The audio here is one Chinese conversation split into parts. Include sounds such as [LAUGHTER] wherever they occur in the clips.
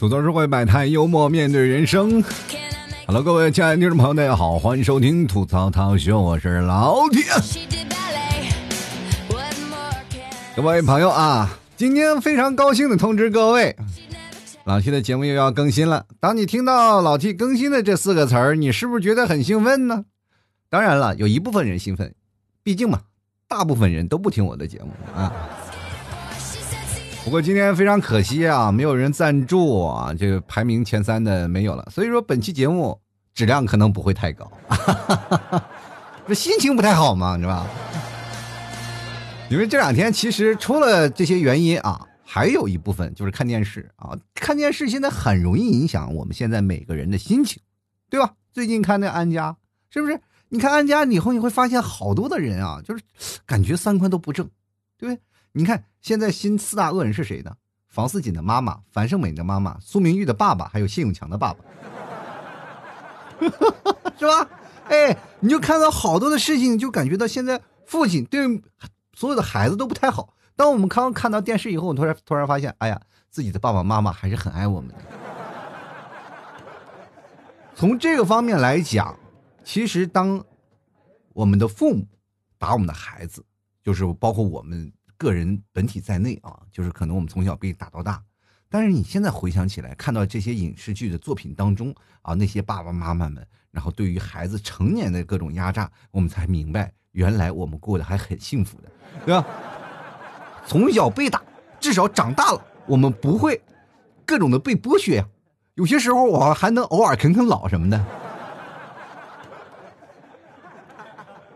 吐槽社会百态，幽默面对人生。Hello，各位亲爱的听众朋友，大家好，欢迎收听吐槽涛秀，我是老铁。各位朋友啊，今天非常高兴的通知各位，老 T 的节目又要更新了。当你听到老 T 更新的这四个词儿，你是不是觉得很兴奋呢？当然了，有一部分人兴奋，毕竟嘛，大部分人都不听我的节目啊。不过今天非常可惜啊，没有人赞助啊，这个排名前三的没有了，所以说本期节目质量可能不会太高，[LAUGHS] 这心情不太好嘛，是吧？因为这两天其实除了这些原因啊，还有一部分就是看电视啊，看电视现在很容易影响我们现在每个人的心情，对吧？最近看那安家，是不是？你看安家以后，你会发现好多的人啊，就是感觉三观都不正，对不对？你看，现在新四大恶人是谁呢？房似锦的妈妈、樊胜美的妈妈、苏明玉的爸爸，还有谢永强的爸爸，[LAUGHS] 是吧？哎，你就看到好多的事情，就感觉到现在父亲对所有的孩子都不太好。当我们刚刚看到电视以后，突然突然发现，哎呀，自己的爸爸妈妈还是很爱我们的。从这个方面来讲，其实当我们的父母打我们的孩子，就是包括我们。个人本体在内啊，就是可能我们从小被打到大，但是你现在回想起来，看到这些影视剧的作品当中啊，那些爸爸妈妈们，然后对于孩子成年的各种压榨，我们才明白，原来我们过得还很幸福的，对吧？从小被打，至少长大了，我们不会各种的被剥削呀。有些时候我还能偶尔啃啃老什么的。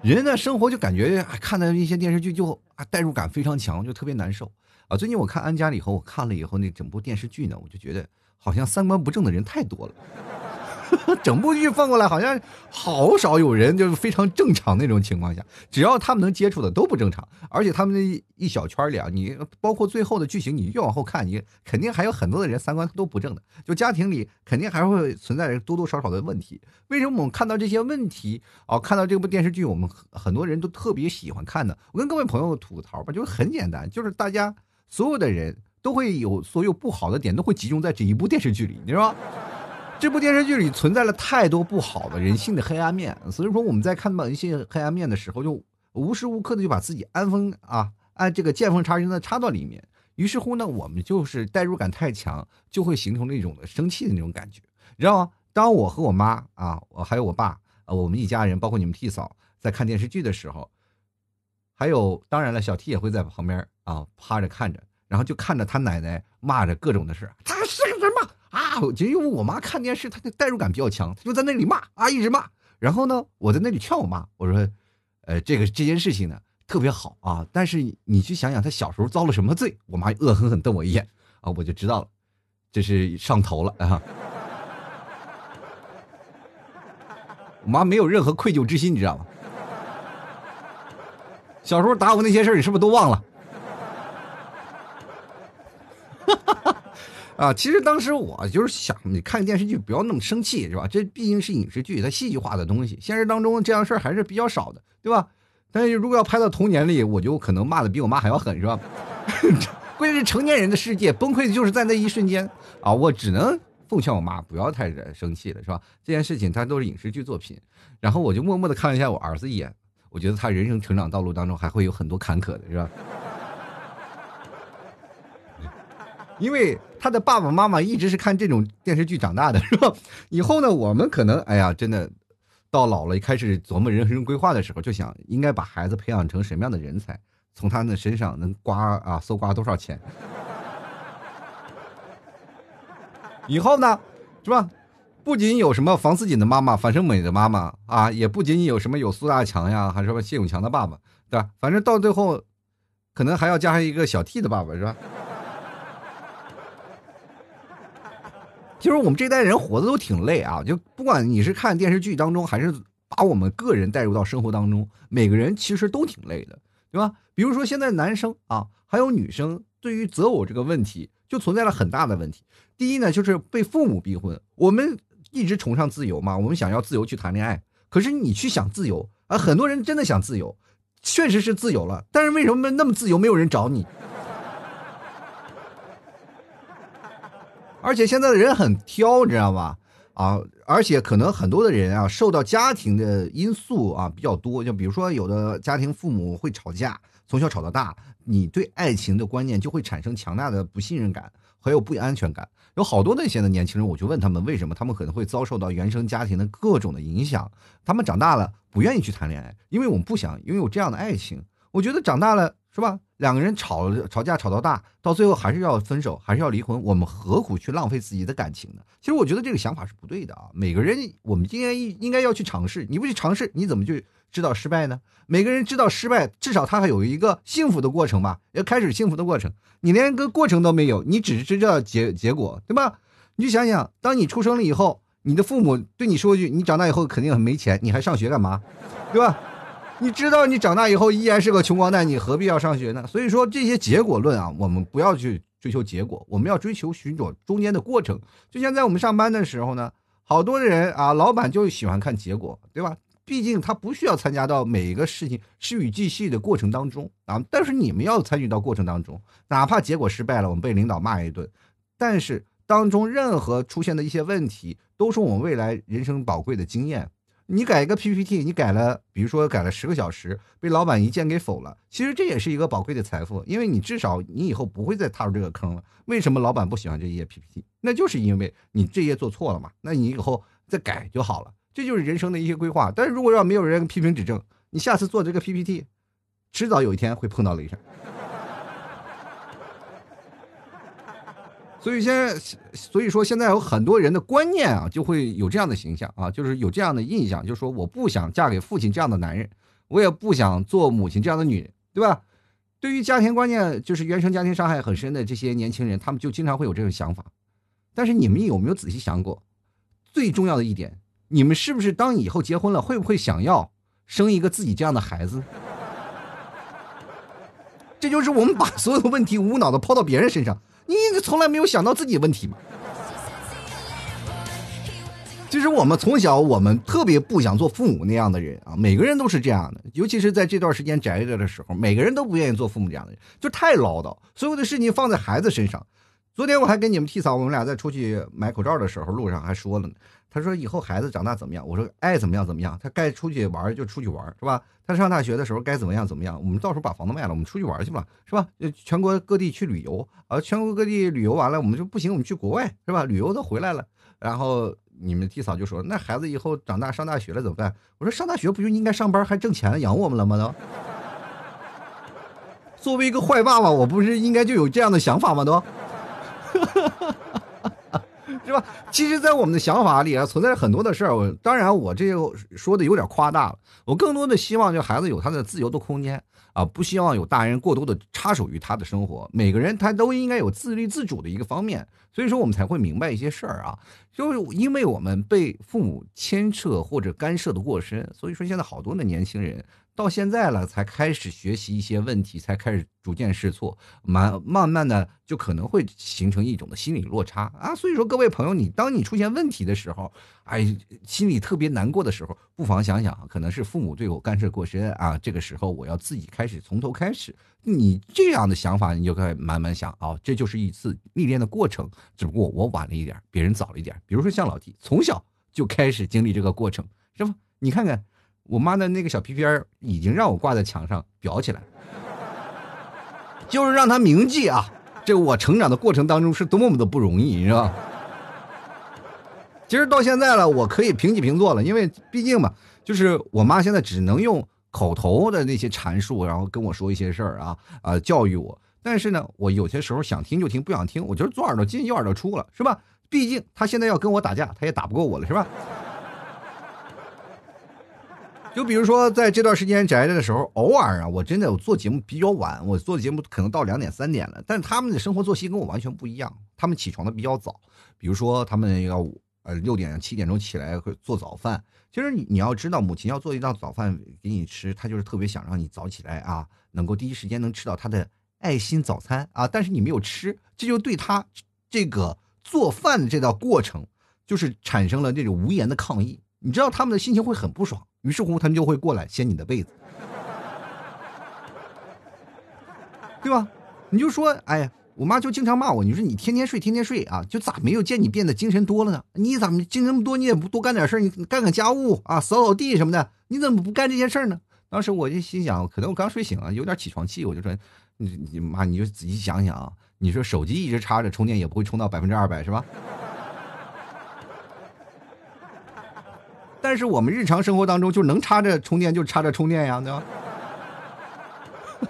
人的生活就感觉看的一些电视剧就代入感非常强，就特别难受啊。最近我看《安家》了以后，我看了以后那整部电视剧呢，我就觉得好像三观不正的人太多了。[LAUGHS] 整部剧放过来，好像好少有人就是非常正常那种情况下，只要他们能接触的都不正常。而且他们那一小圈里啊，你包括最后的剧情，你越往后看，你肯定还有很多的人三观都不正的。就家庭里肯定还会存在着多多少少的问题。为什么我们看到这些问题啊？看到这部电视剧，我们很多人都特别喜欢看呢？我跟各位朋友吐槽吧，就是很简单，就是大家所有的人都会有所有不好的点，都会集中在这一部电视剧里，你知道？这部电视剧里存在了太多不好的人性的黑暗面，所以说我们在看到一些黑暗面的时候，就无时无刻的就把自己安分啊，按这个见缝插针的插到里面。于是乎呢，我们就是代入感太强，就会形成那种的生气的那种感觉，你知道吗？当我和我妈啊，我还有我爸，我们一家人，包括你们替嫂，在看电视剧的时候，还有当然了，小 T 也会在旁边啊趴着看着，然后就看着他奶奶骂着各种的事他是个人吗？啊，就因为我妈看电视，她的代入感比较强，她就在那里骂啊，一直骂。然后呢，我在那里劝我妈，我说，呃，这个这件事情呢特别好啊，但是你去想想，她小时候遭了什么罪？我妈恶狠狠瞪我一眼，啊，我就知道了，这是上头了啊。我妈没有任何愧疚之心，你知道吗？小时候打我那些事儿，你是不是都忘了？哈 [LAUGHS] 哈啊，其实当时我就是想，你看电视剧不要那么生气，是吧？这毕竟是影视剧，它戏剧化的东西，现实当中这样事儿还是比较少的，对吧？但是如果要拍到童年里，我就可能骂的比我妈还要狠，是吧？[LAUGHS] 关键是成年人的世界崩溃的就是在那一瞬间啊！我只能奉劝我妈不要太生气了，是吧？这件事情它都是影视剧作品，然后我就默默的看了一下我儿子一眼，我觉得他人生成长道路当中还会有很多坎坷的，是吧？因为他的爸爸妈妈一直是看这种电视剧长大的，是吧？以后呢，我们可能，哎呀，真的，到老了开始琢磨人生规划的时候，就想应该把孩子培养成什么样的人才，从他的身上能刮啊，搜刮多少钱？以后呢，是吧？不仅有什么房思锦的妈妈、樊胜美的妈妈啊，也不仅仅有什么有苏大强呀，还是什么谢永强的爸爸，对吧？反正到最后，可能还要加上一个小 T 的爸爸，是吧？其实我们这代人活的都挺累啊，就不管你是看电视剧当中，还是把我们个人带入到生活当中，每个人其实都挺累的，对吧？比如说现在男生啊，还有女生，对于择偶这个问题就存在了很大的问题。第一呢，就是被父母逼婚。我们一直崇尚自由嘛，我们想要自由去谈恋爱。可是你去想自由啊，很多人真的想自由，确实是自由了，但是为什么那么自由，没有人找你？而且现在的人很挑，你知道吧？啊，而且可能很多的人啊，受到家庭的因素啊比较多，就比如说有的家庭父母会吵架，从小吵到大，你对爱情的观念就会产生强大的不信任感，还有不安全感。有好多那些的年轻人，我就问他们为什么，他们可能会遭受到原生家庭的各种的影响，他们长大了不愿意去谈恋爱，因为我们不想拥有这样的爱情。我觉得长大了是吧？两个人吵吵架吵到大，到最后还是要分手，还是要离婚，我们何苦去浪费自己的感情呢？其实我觉得这个想法是不对的啊！每个人我们应该应应该要去尝试，你不去尝试，你怎么去知道失败呢？每个人知道失败，至少他还有一个幸福的过程吧？要开始幸福的过程，你连个过程都没有，你只是知道结结果，对吧？你就想想，当你出生了以后，你的父母对你说一句：“你长大以后肯定很没钱，你还上学干嘛？”对吧？你知道你长大以后依然是个穷光蛋，你何必要上学呢？所以说这些结果论啊，我们不要去追求结果，我们要追求寻找中间的过程。就像在我们上班的时候呢，好多人啊，老板就喜欢看结果，对吧？毕竟他不需要参加到每一个事情事与继续的过程当中啊。但是你们要参与到过程当中，哪怕结果失败了，我们被领导骂一顿，但是当中任何出现的一些问题，都是我们未来人生宝贵的经验。你改一个 PPT，你改了，比如说改了十个小时，被老板一键给否了。其实这也是一个宝贵的财富，因为你至少你以后不会再踏入这个坑了。为什么老板不喜欢这一页 PPT？那就是因为你这页做错了嘛。那你以后再改就好了。这就是人生的一些规划。但是如果要没有人批评指正，你下次做这个 PPT，迟早有一天会碰到雷声。所以现在，所以说现在有很多人的观念啊，就会有这样的形象啊，就是有这样的印象，就说我不想嫁给父亲这样的男人，我也不想做母亲这样的女人，对吧？对于家庭观念，就是原生家庭伤害很深的这些年轻人，他们就经常会有这种想法。但是你们有没有仔细想过，最重要的一点，你们是不是当以后结婚了，会不会想要生一个自己这样的孩子？[LAUGHS] 这就是我们把所有的问题无脑的抛到别人身上。你从来没有想到自己问题吗？其实我们从小，我们特别不想做父母那样的人啊，每个人都是这样的。尤其是在这段时间宅着的时候，每个人都不愿意做父母这样的人，就太唠叨，所有的事情放在孩子身上。昨天我还跟你们替嫂，我们俩在出去买口罩的时候，路上还说了呢。他说以后孩子长大怎么样？我说爱怎么样怎么样。他该出去玩就出去玩，是吧？他上大学的时候该怎么样怎么样？我们到时候把房子卖了，我们出去玩去吧，是吧？全国各地去旅游啊，全国各地旅游完了，我们就不行，我们去国外，是吧？旅游都回来了，然后你们弟嫂就说：“那孩子以后长大上大学了怎么办？”我说：“上大学不就应该上班还挣钱养我们了吗？都。[LAUGHS] ”作为一个坏爸爸，我不是应该就有这样的想法吗？都。[LAUGHS] 是吧？其实，在我们的想法里啊，存在着很多的事儿。我当然，我这说的有点夸大了。我更多的希望，就孩子有他的自由的空间啊，不希望有大人过多的插手于他的生活。每个人他都应该有自律自主的一个方面。所以说，我们才会明白一些事儿啊。就是因为我们被父母牵扯或者干涉的过深，所以说现在好多的年轻人。到现在了，才开始学习一些问题，才开始逐渐试错，慢慢慢的就可能会形成一种的心理落差啊。所以说，各位朋友，你当你出现问题的时候，哎，心里特别难过的时候，不妨想想，可能是父母对我干涉过深啊。这个时候，我要自己开始从头开始。你这样的想法，你就可以慢慢想啊，这就是一次历练的过程。只不过我晚了一点，别人早了一点。比如说像老弟，从小就开始经历这个过程，是吧？你看看。我妈的那个小皮鞭已经让我挂在墙上裱起来，就是让他铭记啊，这我成长的过程当中是多么的不容易，你知道吗其实到现在了，我可以平起平坐了，因为毕竟嘛，就是我妈现在只能用口头的那些阐述，然后跟我说一些事儿啊啊教育我。但是呢，我有些时候想听就听，不想听，我就是左耳朵进右耳朵出了，是吧？毕竟她现在要跟我打架，她也打不过我了，是吧？就比如说，在这段时间宅着的时候，偶尔啊，我真的我做节目比较晚，我做节目可能到两点三点了。但是他们的生活作息跟我完全不一样，他们起床的比较早，比如说他们要呃六点七点钟起来会做早饭。其实你你要知道，母亲要做一道早饭给你吃，她就是特别想让你早起来啊，能够第一时间能吃到她的爱心早餐啊。但是你没有吃，这就对她这个做饭的这道过程，就是产生了这种无言的抗议。你知道他们的心情会很不爽。于是乎，他们就会过来掀你的被子，对吧？你就说，哎呀，我妈就经常骂我，你说你天天睡，天天睡啊，就咋没有见你变得精神多了呢？你咋么精神多？你也不多干点事儿，你干干家务啊，扫扫地什么的，你怎么不干这些事儿呢？当时我就心想，可能我刚睡醒啊，有点起床气，我就说，你你妈，你就仔细想想啊，你说手机一直插着充电也不会充到百分之二百是吧？但是我们日常生活当中就能插着充电就插着充电呀，对吧？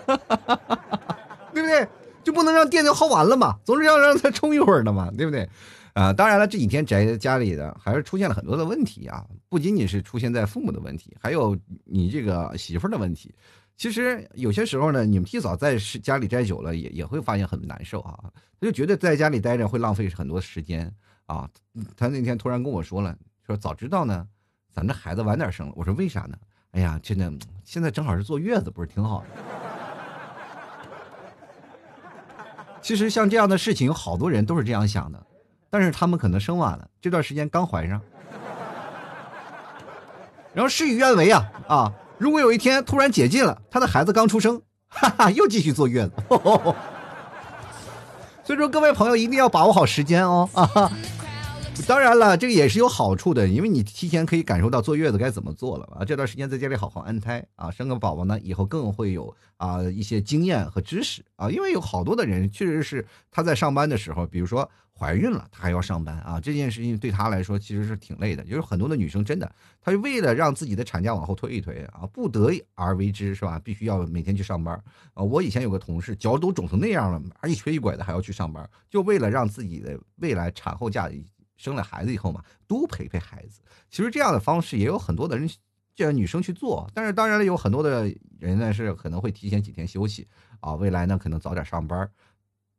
哈哈哈对不对？就不能让电就耗完了嘛？总是要让它充一会儿的嘛，对不对？啊，当然了，这几天宅在家里的还是出现了很多的问题啊，不仅仅是出现在父母的问题，还有你这个媳妇儿的问题。其实有些时候呢，你们替嫂在家里待久了，也也会发现很难受啊。他就觉得在家里待着会浪费很多时间啊。他那天突然跟我说了，说早知道呢，[LAUGHS] 咱这孩子晚点生了。我说为啥呢？哎呀，真的，现在正好是坐月子，不是挺好的。[LAUGHS] 其实像这样的事情，有好多人都是这样想的，但是他们可能生晚了，这段时间刚怀上，然后事与愿违啊啊！如果有一天突然解禁了，他的孩子刚出生，哈哈，又继续坐月子。[LAUGHS] 所以说，各位朋友一定要把握好时间哦啊！当然了，这个也是有好处的，因为你提前可以感受到坐月子该怎么做了啊。这段时间在家里好好安胎啊，生个宝宝呢，以后更会有啊一些经验和知识啊。因为有好多的人确实是他在上班的时候，比如说怀孕了，他还要上班啊，这件事情对他来说其实是挺累的。就是很多的女生真的，她为了让自己的产假往后推一推啊，不得已而为之是吧？必须要每天去上班啊。我以前有个同事，脚都肿成那样了，一瘸一拐的还要去上班，就为了让自己的未来产后假。生了孩子以后嘛，多陪陪孩子。其实这样的方式也有很多的人，叫女生去做。但是当然了，有很多的人呢是可能会提前几天休息啊，未来呢可能早点上班。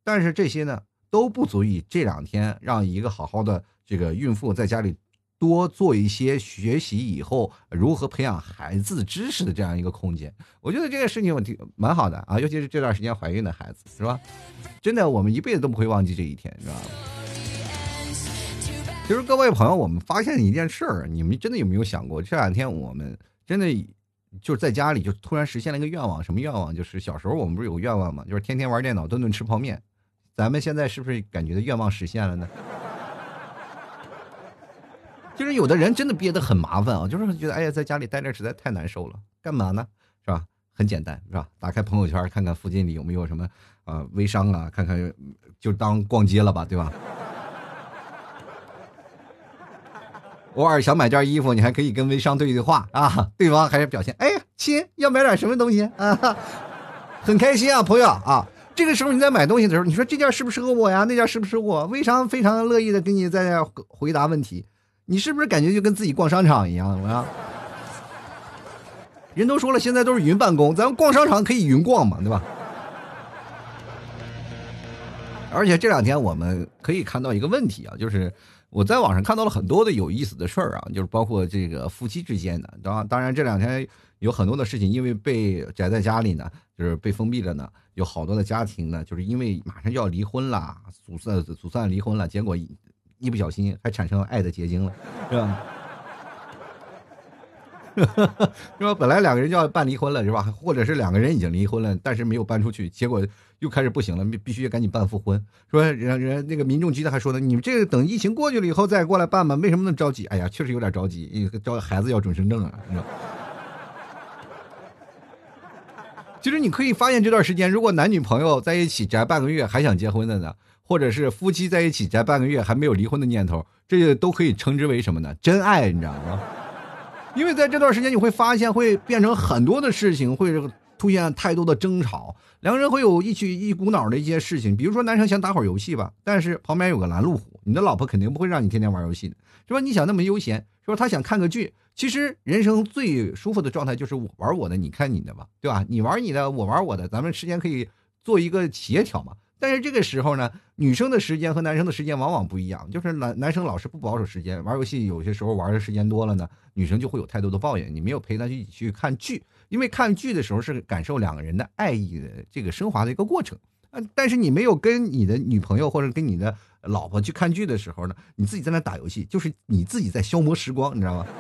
但是这些呢都不足以这两天让一个好好的这个孕妇在家里多做一些学习以后如何培养孩子知识的这样一个空间。我觉得这个事情我挺蛮好的啊，尤其是这段时间怀孕的孩子是吧？真的，我们一辈子都不会忘记这一天，是吧？其实各位朋友，我们发现一件事儿，你们真的有没有想过？这两天我们真的就是在家里就突然实现了一个愿望，什么愿望？就是小时候我们不是有个愿望吗？就是天天玩电脑，顿顿吃泡面。咱们现在是不是感觉的愿望实现了呢？就是有的人真的憋得很麻烦啊，就是觉得哎呀，在家里待着实在太难受了。干嘛呢？是吧？很简单，是吧？打开朋友圈看看附近里有没有什么啊微商啊，看看就当逛街了吧，对吧？偶尔想买件衣服，你还可以跟微商对对话啊，对方还是表现，哎呀，亲，要买点什么东西啊？[LAUGHS] 很开心啊，朋友啊。这个时候你在买东西的时候，你说这件适不适合我呀？那件适不适合我？微商非常乐意的给你在回答问题，你是不是感觉就跟自己逛商场一样啊？人都说了，现在都是云办公，咱们逛商场可以云逛嘛，对吧？而且这两天我们可以看到一个问题啊，就是。我在网上看到了很多的有意思的事儿啊，就是包括这个夫妻之间的。当当然这两天有很多的事情，因为被宅在家里呢，就是被封闭了呢，有好多的家庭呢，就是因为马上就要离婚了，阻算阻算离婚了，结果一不小心还产生了爱的结晶了，是吧？是吧？本来两个人就要办离婚了，是吧？或者是两个人已经离婚了，但是没有搬出去，结果。又开始不行了，必必须赶紧办复婚。说人人家那个民众局的还说呢，你们这个等疫情过去了以后再过来办吧，为什么那么着急？哎呀，确实有点着急，招孩子要准生证啊。[LAUGHS] 其实你可以发现这段时间，如果男女朋友在一起宅半个月还想结婚的呢，或者是夫妻在一起宅半个月还没有离婚的念头，这些都可以称之为什么呢？真爱，你知道吗？因为在这段时间你会发现会变成很多的事情会。出现太多的争吵，两个人会有一起一股脑的一些事情，比如说男生想打会儿游戏吧，但是旁边有个拦路虎，你的老婆肯定不会让你天天玩游戏的，是吧？你想那么悠闲，说他想看个剧，其实人生最舒服的状态就是我玩我的，你看你的吧，对吧？你玩你的，我玩我的，咱们时间可以做一个协调嘛。但是这个时候呢，女生的时间和男生的时间往往不一样，就是男男生老是不保守时间，玩游戏有些时候玩的时间多了呢，女生就会有太多的抱怨，你没有陪她去去看剧。因为看剧的时候是感受两个人的爱意的这个升华的一个过程，啊，但是你没有跟你的女朋友或者跟你的老婆去看剧的时候呢，你自己在那打游戏，就是你自己在消磨时光，你知道吗？[LAUGHS]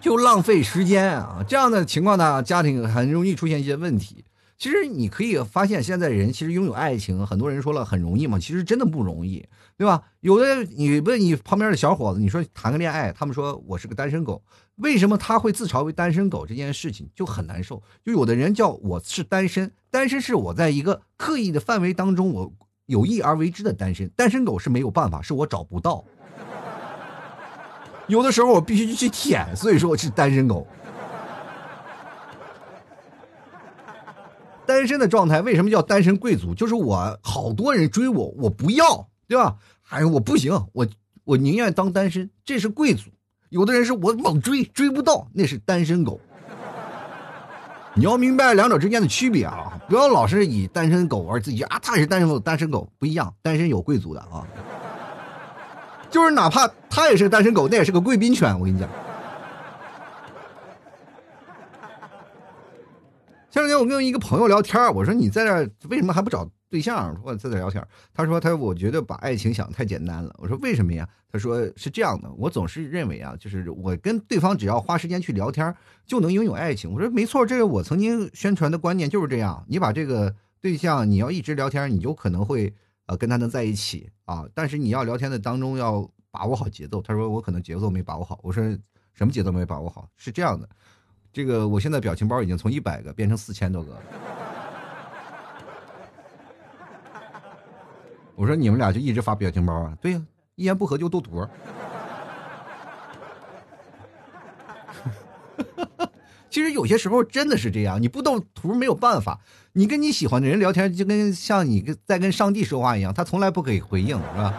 就浪费时间啊！这样的情况呢，家庭很容易出现一些问题。其实你可以发现，现在人其实拥有爱情，很多人说了很容易嘛，其实真的不容易，对吧？有的你问你旁边的小伙子，你说谈个恋爱，他们说我是个单身狗，为什么他会自嘲为单身狗这件事情就很难受？就有的人叫我是单身，单身是我在一个刻意的范围当中，我有意而为之的单身，单身狗是没有办法，是我找不到。[LAUGHS] 有的时候我必须去舔，所以说我是单身狗。单身的状态为什么叫单身贵族？就是我好多人追我，我不要，对吧？哎，我不行，我我宁愿当单身，这是贵族。有的人是我猛追，追不到，那是单身狗。你要明白两者之间的区别啊！不要老是以单身狗而自己啊，他也是单身狗，单身狗不一样，单身有贵族的啊。就是哪怕他也是单身狗，那也是个贵宾犬，我跟你讲。前两天我跟一个朋友聊天我说你在这为什么还不找对象？我在这聊天他说他我觉得把爱情想太简单了。我说为什么呀？他说是这样的，我总是认为啊，就是我跟对方只要花时间去聊天就能拥有爱情。我说没错，这个我曾经宣传的观念就是这样。你把这个对象你要一直聊天，你就可能会呃跟他能在一起啊。但是你要聊天的当中要把握好节奏。他说我可能节奏没把握好。我说什么节奏没把握好？是这样的。这个我现在表情包已经从一百个变成四千多个。我说你们俩就一直发表情包啊？对呀，一言不合就斗图。[LAUGHS] 其实有些时候真的是这样，你不斗图没有办法。你跟你喜欢的人聊天，就跟像你在跟上帝说话一样，他从来不给回应，是吧？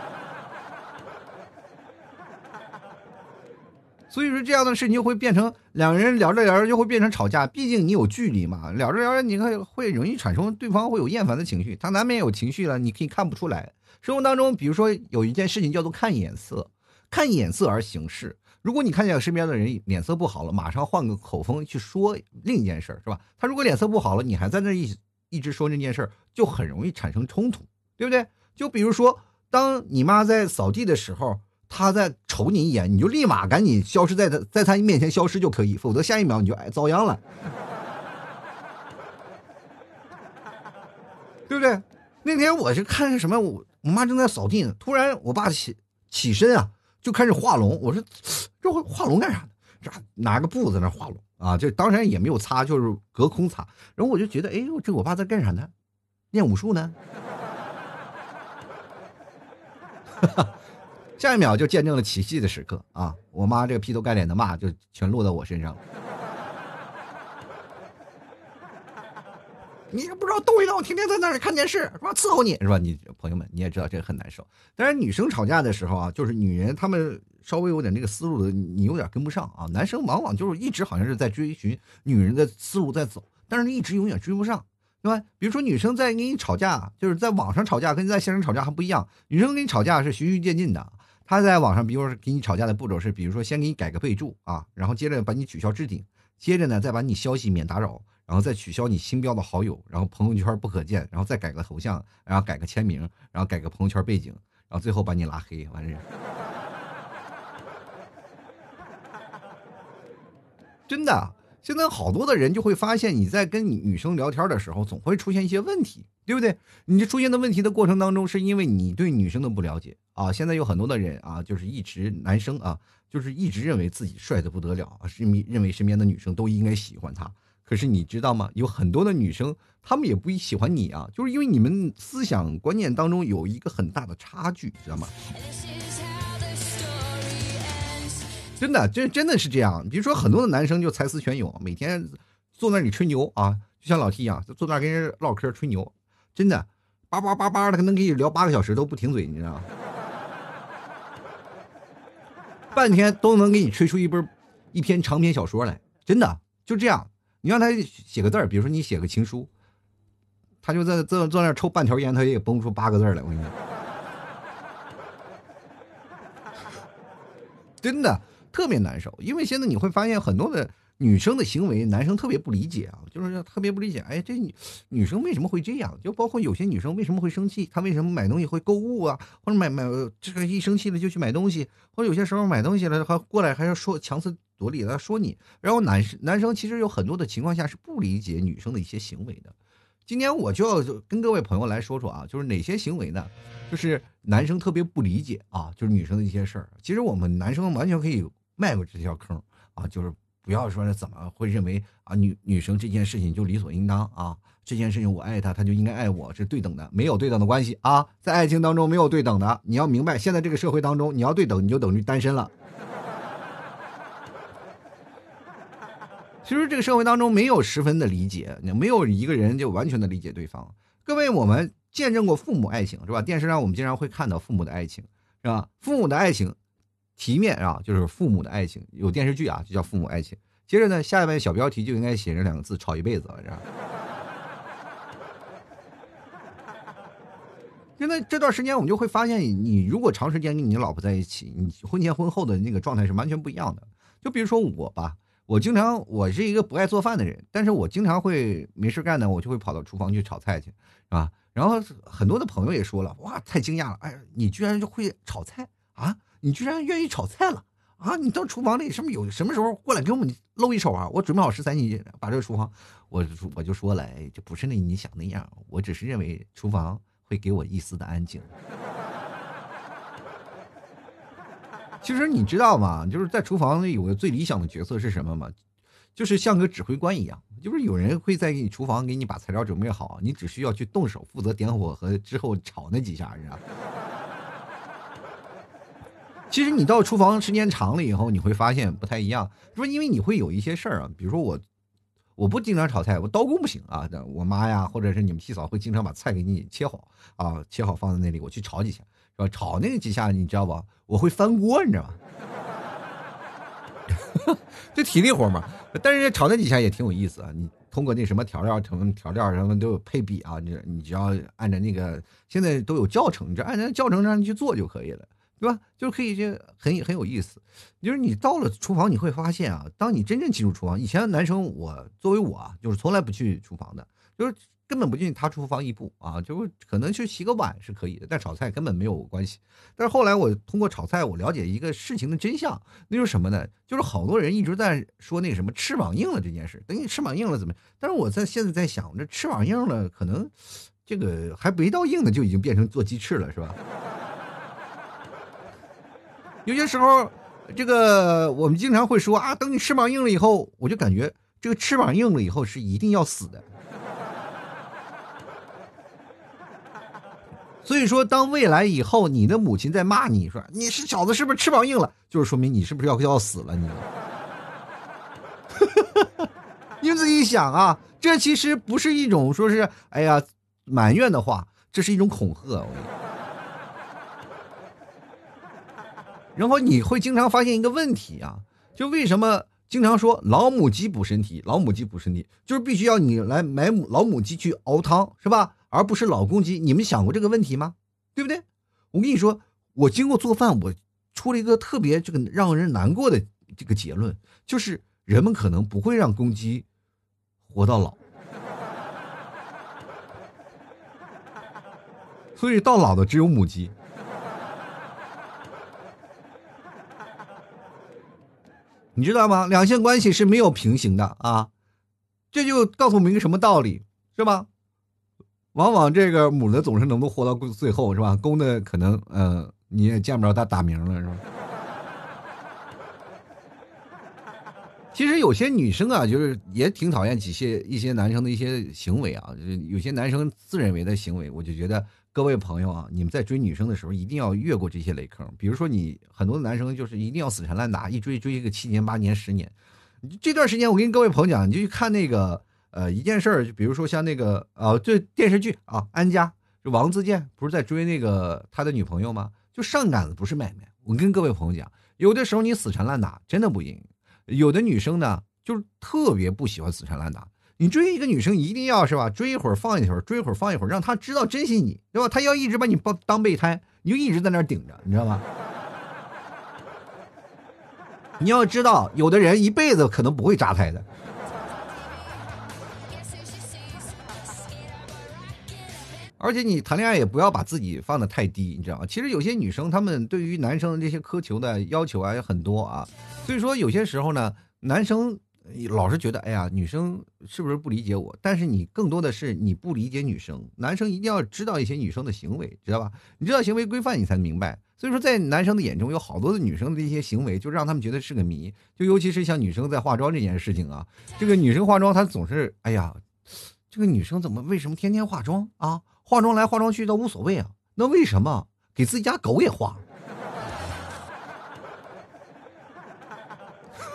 所以说这样的事情就会变成两个人聊着聊着就会变成吵架，毕竟你有距离嘛，聊着聊着你看会容易产生对方会有厌烦的情绪，他难免有情绪了，你可以看不出来。生活当中，比如说有一件事情叫做看眼色，看眼色而行事。如果你看见身边的人脸色不好了，马上换个口风去说另一件事儿，是吧？他如果脸色不好了，你还在那一一直说那件事儿，就很容易产生冲突，对不对？就比如说，当你妈在扫地的时候。他在瞅你一眼，你就立马赶紧消失在他，在他面前消失就可以，否则下一秒你就哎遭殃了，[LAUGHS] 对不对？那天我是看什么，我我妈正在扫地呢，突然我爸起起身啊，就开始画龙。我说这画龙干啥呢？这拿个布在那画龙啊，这当然也没有擦，就是隔空擦。然后我就觉得，哎呦，这我爸在干啥呢？练武术呢？哈哈。下一秒就见证了奇迹的时刻啊！我妈这个劈头盖脸的骂就全落到我身上了。你不知道逗一逗，天天在那里看电视是吧？伺候你是吧？你朋友们你也知道这个很难受。当然，女生吵架的时候啊，就是女人她们稍微有点这个思路的，你有点跟不上啊。男生往往就是一直好像是在追寻女人的思路在走，但是一直永远追不上，对吧？比如说女生在跟你吵架，就是在网上吵架，跟在现实吵架还不一样。女生跟你吵架是循序渐进的。他在网上，比如说给你吵架的步骤是，比如说先给你改个备注啊，然后接着把你取消置顶，接着呢再把你消息免打扰，然后再取消你星标的好友，然后朋友圈不可见，然后再改个头像，然后改个签名，然后改个朋友圈背景，然后最后把你拉黑，完事。[LAUGHS] 真的。现在好多的人就会发现，你在跟女生聊天的时候，总会出现一些问题，对不对？你这出现的问题的过程当中，是因为你对女生的不了解啊。现在有很多的人啊，就是一直男生啊，就是一直认为自己帅的不得了啊，是认为身边的女生都应该喜欢他。可是你知道吗？有很多的女生，她们也不喜欢你啊，就是因为你们思想观念当中有一个很大的差距，知道吗？真的，这真的是这样。比如说，很多的男生就才思泉涌，每天坐那里吹牛啊，就像老 T 一样，就坐那跟人唠嗑吹牛，真的，叭叭叭叭的，能跟你聊八个小时都不停嘴，你知道吗？[LAUGHS] 半天都能给你吹出一本一篇长篇小说来，真的就这样。你让他写个字儿，比如说你写个情书，他就在坐坐那抽半条烟，他也蹦不出八个字来。我跟你讲，[LAUGHS] 真的。特别难受，因为现在你会发现很多的女生的行为，男生特别不理解啊，就是特别不理解。哎，这女女生为什么会这样？就包括有些女生为什么会生气？她为什么买东西会购物啊？或者买买这个一生气了就去买东西，或者有些时候买东西了还过来还要说强词夺理的说你。然后男男生其实有很多的情况下是不理解女生的一些行为的。今天我就要跟各位朋友来说说啊，就是哪些行为呢？就是男生特别不理解啊，就是女生的一些事儿。其实我们男生完全可以迈过这条坑啊，就是不要说是怎么会认为啊女女生这件事情就理所应当啊，这件事情我爱她，她就应该爱我，是对等的，没有对等的关系啊，在爱情当中没有对等的。你要明白，现在这个社会当中，你要对等，你就等于单身了。其实这个社会当中没有十分的理解，没有一个人就完全的理解对方。各位，我们见证过父母爱情是吧？电视上我们经常会看到父母的爱情，是吧？父母的爱情，题面啊就是父母的爱情，有电视剧啊就叫父母爱情。接着呢，下面小标题就应该写着两个字：吵一辈子，是吧？现在这段时间我们就会发现，你如果长时间跟你老婆在一起，你婚前婚后的那个状态是完全不一样的。就比如说我吧。我经常，我是一个不爱做饭的人，但是我经常会没事干呢，我就会跑到厨房去炒菜去，是吧？然后很多的朋友也说了，哇，太惊讶了，哎，你居然就会炒菜啊？你居然愿意炒菜了啊？你到厨房里什么有什么时候过来给我们露一手啊？我准备好食材，你把这个厨房，我我就说了，哎，就不是那你想那样，我只是认为厨房会给我一丝的安静。其实你知道吗？就是在厨房里有个最理想的角色是什么吗？就是像个指挥官一样，就是有人会在你厨房给你把材料准备好，你只需要去动手，负责点火和之后炒那几下，是吧？其实你到厨房时间长了以后，你会发现不太一样，说因为你会有一些事儿啊，比如说我，我不经常炒菜，我刀工不行啊，我妈呀，或者是你们七嫂会经常把菜给你切好啊，切好放在那里，我去炒几下。炒那几下，你知道不？我会翻锅，你知道吗？[LAUGHS] 就体力活嘛。但是炒那几下也挺有意思啊。你通过那什么调料、什么调料什么都有配比啊。你你只要按照那个，现在都有教程，你就按照教程上去做就可以了，对吧？就可以就很很有意思。就是你到了厨房，你会发现啊，当你真正进入厨房，以前男生我作为我啊，就是从来不去厨房的，就是。根本不进他厨房一步啊，就可能去洗个碗是可以的，但炒菜根本没有关系。但是后来我通过炒菜，我了解一个事情的真相，那就是什么呢？就是好多人一直在说那个什么翅膀硬了这件事，等你翅膀硬了怎么？但是我在现在在想，这翅膀硬了，可能这个还没到硬的就已经变成做鸡翅了，是吧？有些时候，这个我们经常会说啊，等你翅膀硬了以后，我就感觉这个翅膀硬了以后是一定要死的。所以说，当未来以后你的母亲在骂你说你是小子是不是翅膀硬了，就是说明你是不是要要死了？你，[LAUGHS] 你们自己想啊，这其实不是一种说是哎呀埋怨的话，这是一种恐吓。我然后你会经常发现一个问题啊，就为什么经常说老母鸡补身体，老母鸡补身体，就是必须要你来买母老母鸡去熬汤，是吧？而不是老公鸡，你们想过这个问题吗？对不对？我跟你说，我经过做饭，我出了一个特别这个让人难过的这个结论，就是人们可能不会让公鸡活到老，[LAUGHS] 所以到老的只有母鸡。你知道吗？两性关系是没有平行的啊，这就告诉我们一个什么道理，是吧？往往这个母的总是能够活到最后，是吧？公的可能，嗯，你也见不着他打鸣了，是吧？[LAUGHS] 其实有些女生啊，就是也挺讨厌几些一些男生的一些行为啊，就是有些男生自认为的行为，我就觉得各位朋友啊，你们在追女生的时候一定要越过这些雷坑。比如说，你很多男生就是一定要死缠烂打，一追追一个七年八年十年。这段时间我跟各位朋友讲，你就去看那个。呃，一件事儿，就比如说像那个，呃，这电视剧啊，安家，就王自健不是在追那个他的女朋友吗？就上杆子不是买卖。我跟各位朋友讲，有的时候你死缠烂打真的不赢。有的女生呢，就是特别不喜欢死缠烂打。你追一个女生，一定要是吧？追一会儿放一会儿，追一会儿放一会儿，让她知道珍惜你，对吧？她要一直把你当当备胎，你就一直在那儿顶着，你知道吗？[LAUGHS] 你要知道，有的人一辈子可能不会扎胎的。而且你谈恋爱也不要把自己放的太低，你知道吗？其实有些女生她们对于男生的这些苛求的要求啊也很多啊，所以说有些时候呢，男生老是觉得，哎呀，女生是不是不理解我？但是你更多的是你不理解女生。男生一定要知道一些女生的行为，知道吧？你知道行为规范，你才明白。所以说，在男生的眼中，有好多的女生的一些行为，就让他们觉得是个谜。就尤其是像女生在化妆这件事情啊，这个女生化妆，她总是，哎呀，这个女生怎么为什么天天化妆啊？化妆来化妆去倒无所谓啊，那为什么给自己家狗也化？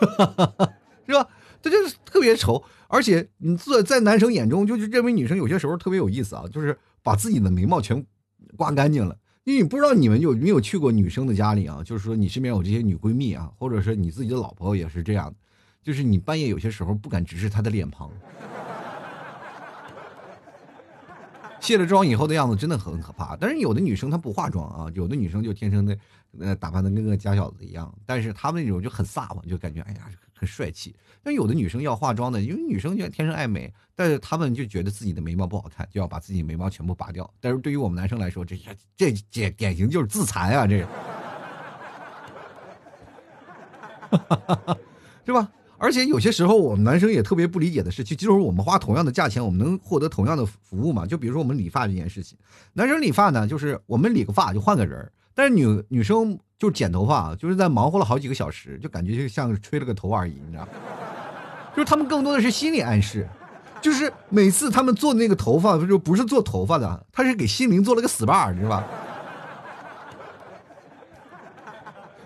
哈哈哈哈是吧？他就是特别丑，而且你在在男生眼中，就是认为女生有些时候特别有意思啊，就是把自己的眉毛全刮干净了。因为你不知道你们有没有去过女生的家里啊？就是说你身边有这些女闺蜜啊，或者是你自己的老婆也是这样，就是你半夜有些时候不敢直视她的脸庞，卸了妆以后的样子真的很可怕。但是有的女生她不化妆啊，有的女生就天生的呃打扮的跟个假小子一样，但是她们那种就很飒嘛，就感觉哎呀。很帅气，但有的女生要化妆的，因为女生就天生爱美，但是她们就觉得自己的眉毛不好看，就要把自己眉毛全部拔掉。但是对于我们男生来说，这这这典型就是自残啊，这个，[LAUGHS] 是吧？而且有些时候我们男生也特别不理解的是，就就是我们花同样的价钱，我们能获得同样的服务吗？就比如说我们理发这件事情，男生理发呢，就是我们理个发就换个人但是女女生就剪头发，就是在忙活了好几个小时，就感觉就像吹了个头而已，你知道？就是他们更多的是心理暗示，就是每次他们做那个头发，就不是做头发的，他是给心灵做了个 SPA，你知道吧？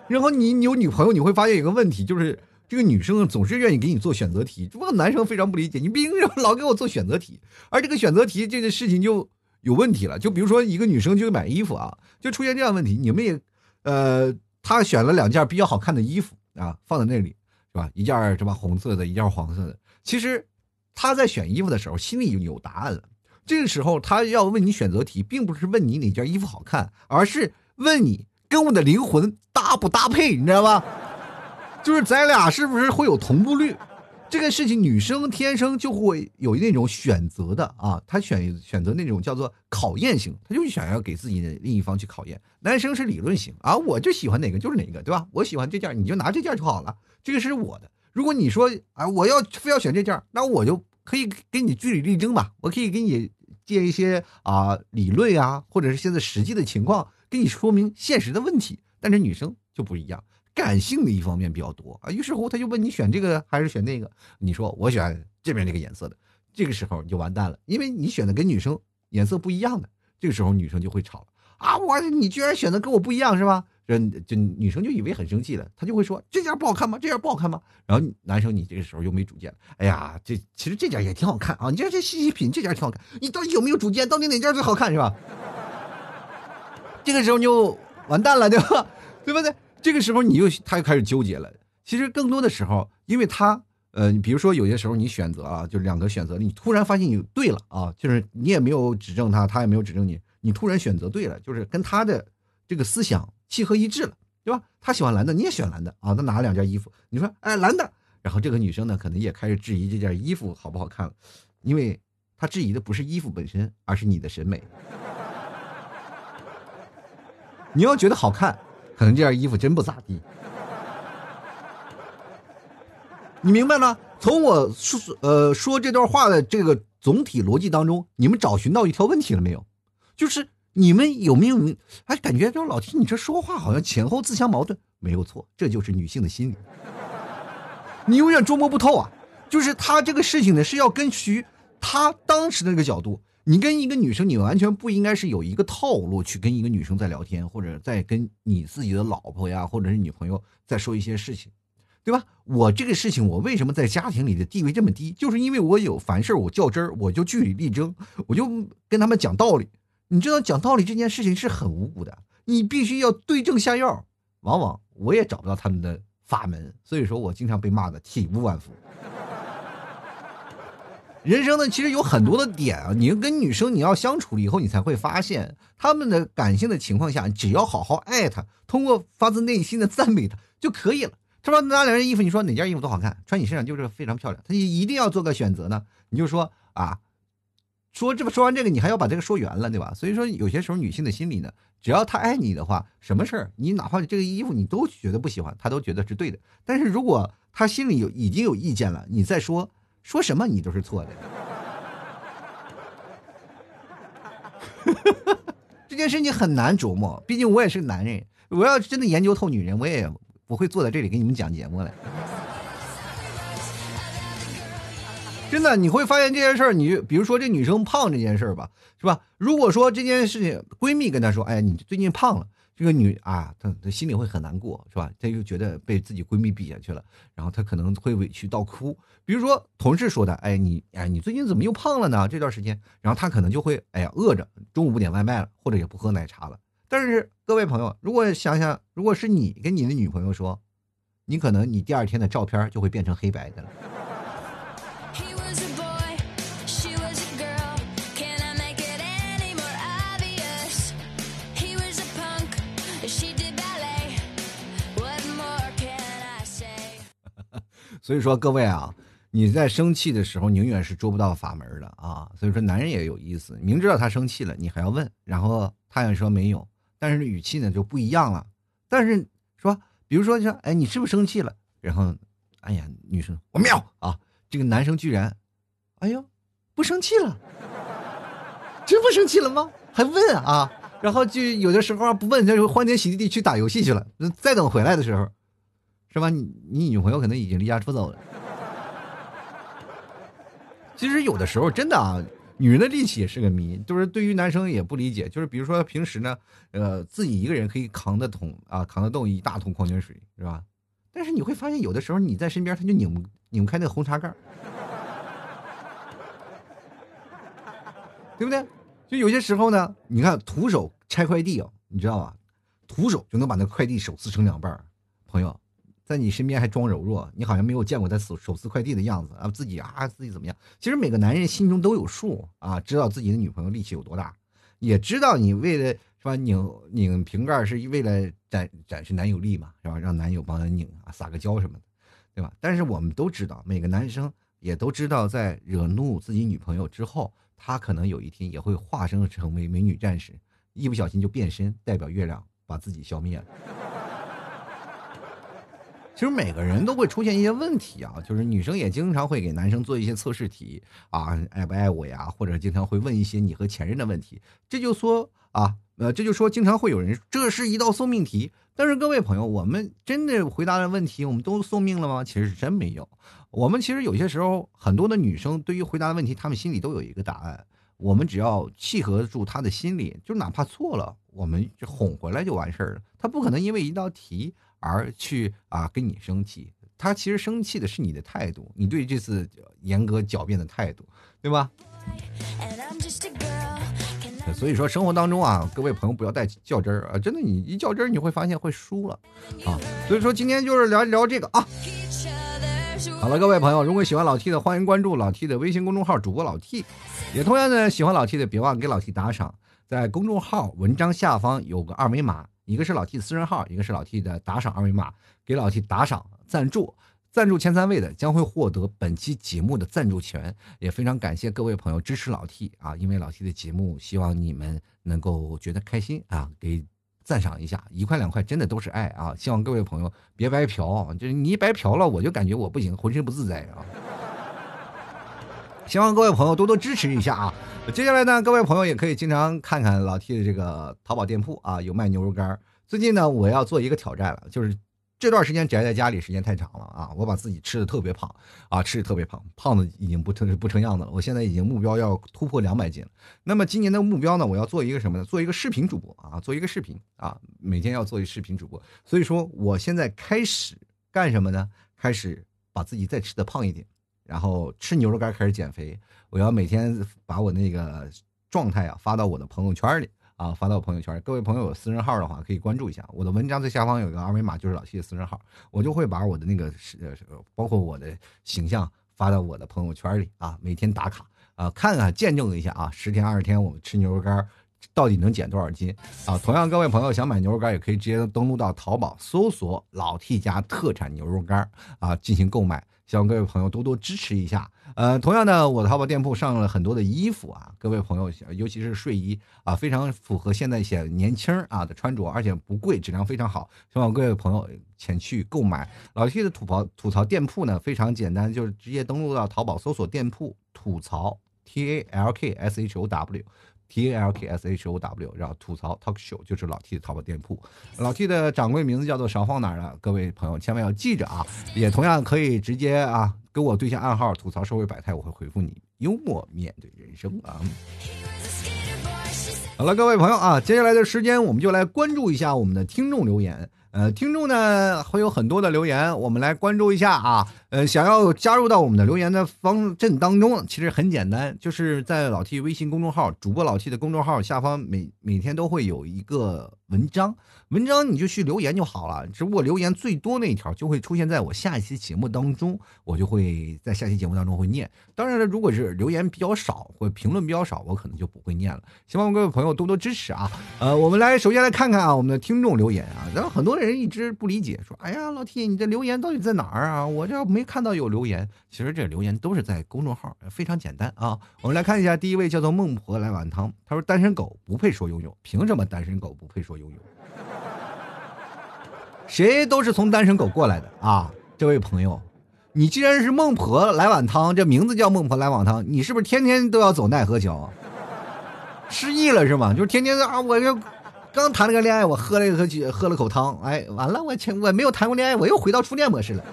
然后你你有女朋友，你会发现一个问题，就是这个女生总是愿意给你做选择题，只不过男生非常不理解，你凭什么老给我做选择题？而这个选择题这个事情就。有问题了，就比如说一个女生就买衣服啊，就出现这样问题。你们也，呃，她选了两件比较好看的衣服啊，放在那里是吧？一件什么红色的，一件黄色的。其实她在选衣服的时候心里有答案了。这个时候她要问你选择题，并不是问你哪件衣服好看，而是问你跟我的灵魂搭不搭配，你知道吧？就是咱俩是不是会有同步率？这个事情，女生天生就会有那种选择的啊，她选选择那种叫做考验型，她就想要给自己的另一方去考验。男生是理论型啊，我就喜欢哪个就是哪个，对吧？我喜欢这件，你就拿这件就好了，这个是我的。如果你说啊，我要非要选这件，那我就可以给你据理力争吧，我可以给你借一些啊理论啊，或者是现在实际的情况，给你说明现实的问题。但是女生就不一样。感性的一方面比较多啊，于是乎他就问你选这个还是选那个？你说我选这边这个颜色的，这个时候你就完蛋了，因为你选的跟女生颜色不一样的，这个时候女生就会吵啊！我你居然选的跟我不一样是吧？人就女生就以为很生气了，她就会说这件不好看吗？这件不好看吗？然后男生你这个时候又没主见，哎呀，这其实这件也挺好看啊！你这这细细品，这件挺好看，你到底有没有主见？到底哪件最好看是吧？[LAUGHS] 这个时候你就完蛋了，对吧？[LAUGHS] 对不对？这个时候你又他又开始纠结了。其实更多的时候，因为他呃，比如说有些时候你选择啊，就两个选择，你突然发现你对了啊，就是你也没有指正他，他也没有指正你，你突然选择对了，就是跟他的这个思想契合一致了，对吧？他喜欢蓝的，你也选蓝的啊，他拿了两件衣服，你说哎蓝的，然后这个女生呢可能也开始质疑这件衣服好不好看了，因为她质疑的不是衣服本身，而是你的审美。你要觉得好看。可能这件衣服真不咋地，你明白了？从我说呃说这段话的这个总体逻辑当中，你们找寻到一条问题了没有？就是你们有没有哎感觉这老提你这说话好像前后自相矛盾？没有错，这就是女性的心理，你永远捉摸不透啊！就是他这个事情呢，是要根据他当时的那个角度。你跟一个女生，你完全不应该是有一个套路去跟一个女生在聊天，或者在跟你自己的老婆呀，或者是女朋友在说一些事情，对吧？我这个事情，我为什么在家庭里的地位这么低？就是因为我有凡事我较真儿，我就据理力争，我就跟他们讲道理。你知道讲道理这件事情是很无辜的，你必须要对症下药。往往我也找不到他们的法门，所以说我经常被骂的体无完肤。人生呢，其实有很多的点啊。你跟女生你要相处了以后，你才会发现，他们的感性的情况下，只要好好爱她，通过发自内心的赞美她就可以了。他说拿两件衣服，你说哪件衣服都好看，穿你身上就是非常漂亮。他一定要做个选择呢，你就说啊，说这么说完这个，你还要把这个说圆了，对吧？所以说有些时候女性的心理呢，只要她爱你的话，什么事儿你哪怕这个衣服你都觉得不喜欢，她都觉得是对的。但是如果她心里有已经有意见了，你再说说什么你都是错的。[LAUGHS] 这件事情很难琢磨，毕竟我也是男人，我要真的研究透女人，我也不会坐在这里给你们讲节目了。真的，你会发现这件事儿，你比如说这女生胖这件事儿吧，是吧？如果说这件事情闺蜜跟她说，哎，你最近胖了，这个女啊，她她心里会很难过，是吧？她又觉得被自己闺蜜比下去了，然后她可能会委屈到哭。比如说同事说的，哎，你哎，你最近怎么又胖了呢？这段时间，然后她可能就会，哎呀，饿着，中午不点外卖了，或者也不喝奶茶了。但是各位朋友，如果想想，如果是你跟你的女朋友说，你可能你第二天的照片就会变成黑白的了。所以说，各位啊，你在生气的时候，宁愿是捉不到法门的啊。所以说，男人也有意思，明知道他生气了，你还要问，然后他也说没有，但是语气呢就不一样了。但是说，比如说，说，哎，你是不是生气了？然后，哎呀，女生我没有啊。这个男生居然，哎呦，不生气了，真不生气了吗？还问啊？然后就有的时候不问，就欢天喜地地去打游戏去了。再等回来的时候。是吧？你你女朋友可能已经离家出走了。其实有的时候真的啊，女人的力气也是个谜，就是对于男生也不理解。就是比如说平时呢，呃，自己一个人可以扛得桶啊，扛得动一大桶矿泉水，是吧？但是你会发现，有的时候你在身边，他就拧拧不开那个红茶盖对不对？就有些时候呢，你看徒手拆快递啊，你知道吧？徒手就能把那快递手撕成两半朋友。在你身边还装柔弱，你好像没有见过他手手撕快递的样子啊！自己啊，自己怎么样？其实每个男人心中都有数啊，知道自己的女朋友力气有多大，也知道你为了是吧拧拧瓶盖是为了展展示男友力嘛，是吧？让男友帮他拧啊，撒个娇什么的，对吧？但是我们都知道，每个男生也都知道，在惹怒自己女朋友之后，他可能有一天也会化身成为美女战士，一不小心就变身，代表月亮把自己消灭了。其实每个人都会出现一些问题啊，就是女生也经常会给男生做一些测试题啊，爱不爱我呀？或者经常会问一些你和前任的问题。这就说啊，呃，这就说经常会有人，这是一道送命题。但是各位朋友，我们真的回答的问题，我们都送命了吗？其实是真没有。我们其实有些时候，很多的女生对于回答的问题，她们心里都有一个答案。我们只要契合住她的心理，就哪怕错了，我们就哄回来就完事儿了。她不可能因为一道题。而去啊跟你生气，他其实生气的是你的态度，你对这次严格狡辩的态度，对吧？所以说生活当中啊，各位朋友不要带较真儿啊，真的你一较真儿你会发现会输了啊。所以说今天就是聊一聊这个啊。好了，各位朋友，如果喜欢老 T 的，欢迎关注老 T 的微信公众号主播老 T，也同样的喜欢老 T 的，别忘给老 T 打赏，在公众号文章下方有个二维码。一个是老 T 的私人号，一个是老 T 的打赏二维码，给老 T 打赏赞助，赞助前三位的将会获得本期节目的赞助权。也非常感谢各位朋友支持老 T 啊，因为老 T 的节目，希望你们能够觉得开心啊，给赞赏一下，一块两块真的都是爱啊！希望各位朋友别白嫖，就是你一白嫖了，我就感觉我不行，浑身不自在啊。希望各位朋友多多支持一下啊！接下来呢，各位朋友也可以经常看看老 T 的这个淘宝店铺啊，有卖牛肉干。最近呢，我要做一个挑战了，就是这段时间宅在家里时间太长了啊，我把自己吃的特别胖啊，吃的特别胖，胖的已经不成不成样子了。我现在已经目标要突破两百斤。那么今年的目标呢，我要做一个什么呢？做一个视频主播啊，做一个视频啊，每天要做一视频主播。所以说，我现在开始干什么呢？开始把自己再吃的胖一点。然后吃牛肉干开始减肥，我要每天把我那个状态啊发到我的朋友圈里啊，发到朋友圈。各位朋友有私人号的话，可以关注一下我的文章，最下方有一个二维码，就是老 T 的私人号，我就会把我的那个是包括我的形象发到我的朋友圈里啊，每天打卡啊，看看见证一下啊，十天二十天我们吃牛肉干到底能减多少斤啊？同样，各位朋友想买牛肉干也可以直接登录到淘宝搜索“老 T 家特产牛肉干啊进行购买。希望各位朋友多多支持一下。呃，同样呢，我的淘宝店铺上了很多的衣服啊，各位朋友，尤其是睡衣啊，非常符合现在一些年轻啊的穿着，而且不贵，质量非常好。希望各位朋友前去购买。老 T 的吐槽吐槽店铺呢非常简单，就是直接登录到淘宝搜索店铺吐槽 T A L K S H O W。T A L K S H O W，然后吐槽 Talk Show 就是老 T 的淘宝店铺，老 T 的掌柜名字叫做少放哪儿了，各位朋友千万要记着啊！也同样可以直接啊跟我对下暗号吐槽社会百态，我会回复你，幽默面对人生啊！好了，各位朋友啊，接下来的时间我们就来关注一下我们的听众留言。呃，听众呢会有很多的留言，我们来关注一下啊。呃，想要加入到我们的留言的方阵当中，其实很简单，就是在老 T 微信公众号主播老 T 的公众号下方，每每天都会有一个文章。文章你就去留言就好了，只不过留言最多那一条就会出现在我下一期节目当中，我就会在下期节目当中会念。当然了，如果是留言比较少或评论比较少，我可能就不会念了。希望各位朋友多多支持啊！呃，我们来首先来看看啊，我们的听众留言啊，然后很多人一直不理解，说：“哎呀，老 T，你的留言到底在哪儿啊？我这没看到有留言。”其实这留言都是在公众号，非常简单啊。我们来看一下，第一位叫做孟婆来碗汤，他说：“单身狗不配说拥有，凭什么单身狗不配说拥有？” [LAUGHS] 谁都是从单身狗过来的啊！这位朋友，你既然是孟婆来碗汤，这名字叫孟婆来碗汤，你是不是天天都要走奈何桥？失忆了是吗？就是天天啊，我就刚谈了个恋爱，我喝了一口喝了口汤，哎，完了，我前我没有谈过恋爱，我又回到初恋模式了。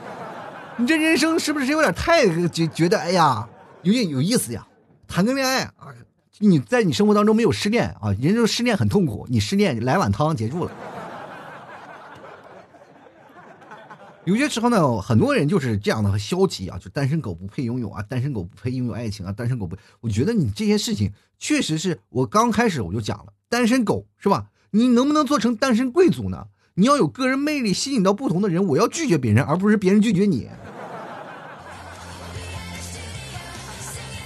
你这人生是不是有点太觉觉得哎呀，有点有意思呀？谈个恋爱啊，你在你生活当中没有失恋啊？人就失恋很痛苦，你失恋来碗汤结束了。有些时候呢，很多人就是这样的消极啊，就单身狗不配拥有啊，单身狗不配拥有爱情啊，单身狗不，我觉得你这些事情确实是我刚开始我就讲了，单身狗是吧？你能不能做成单身贵族呢？你要有个人魅力，吸引到不同的人。我要拒绝别人，而不是别人拒绝你。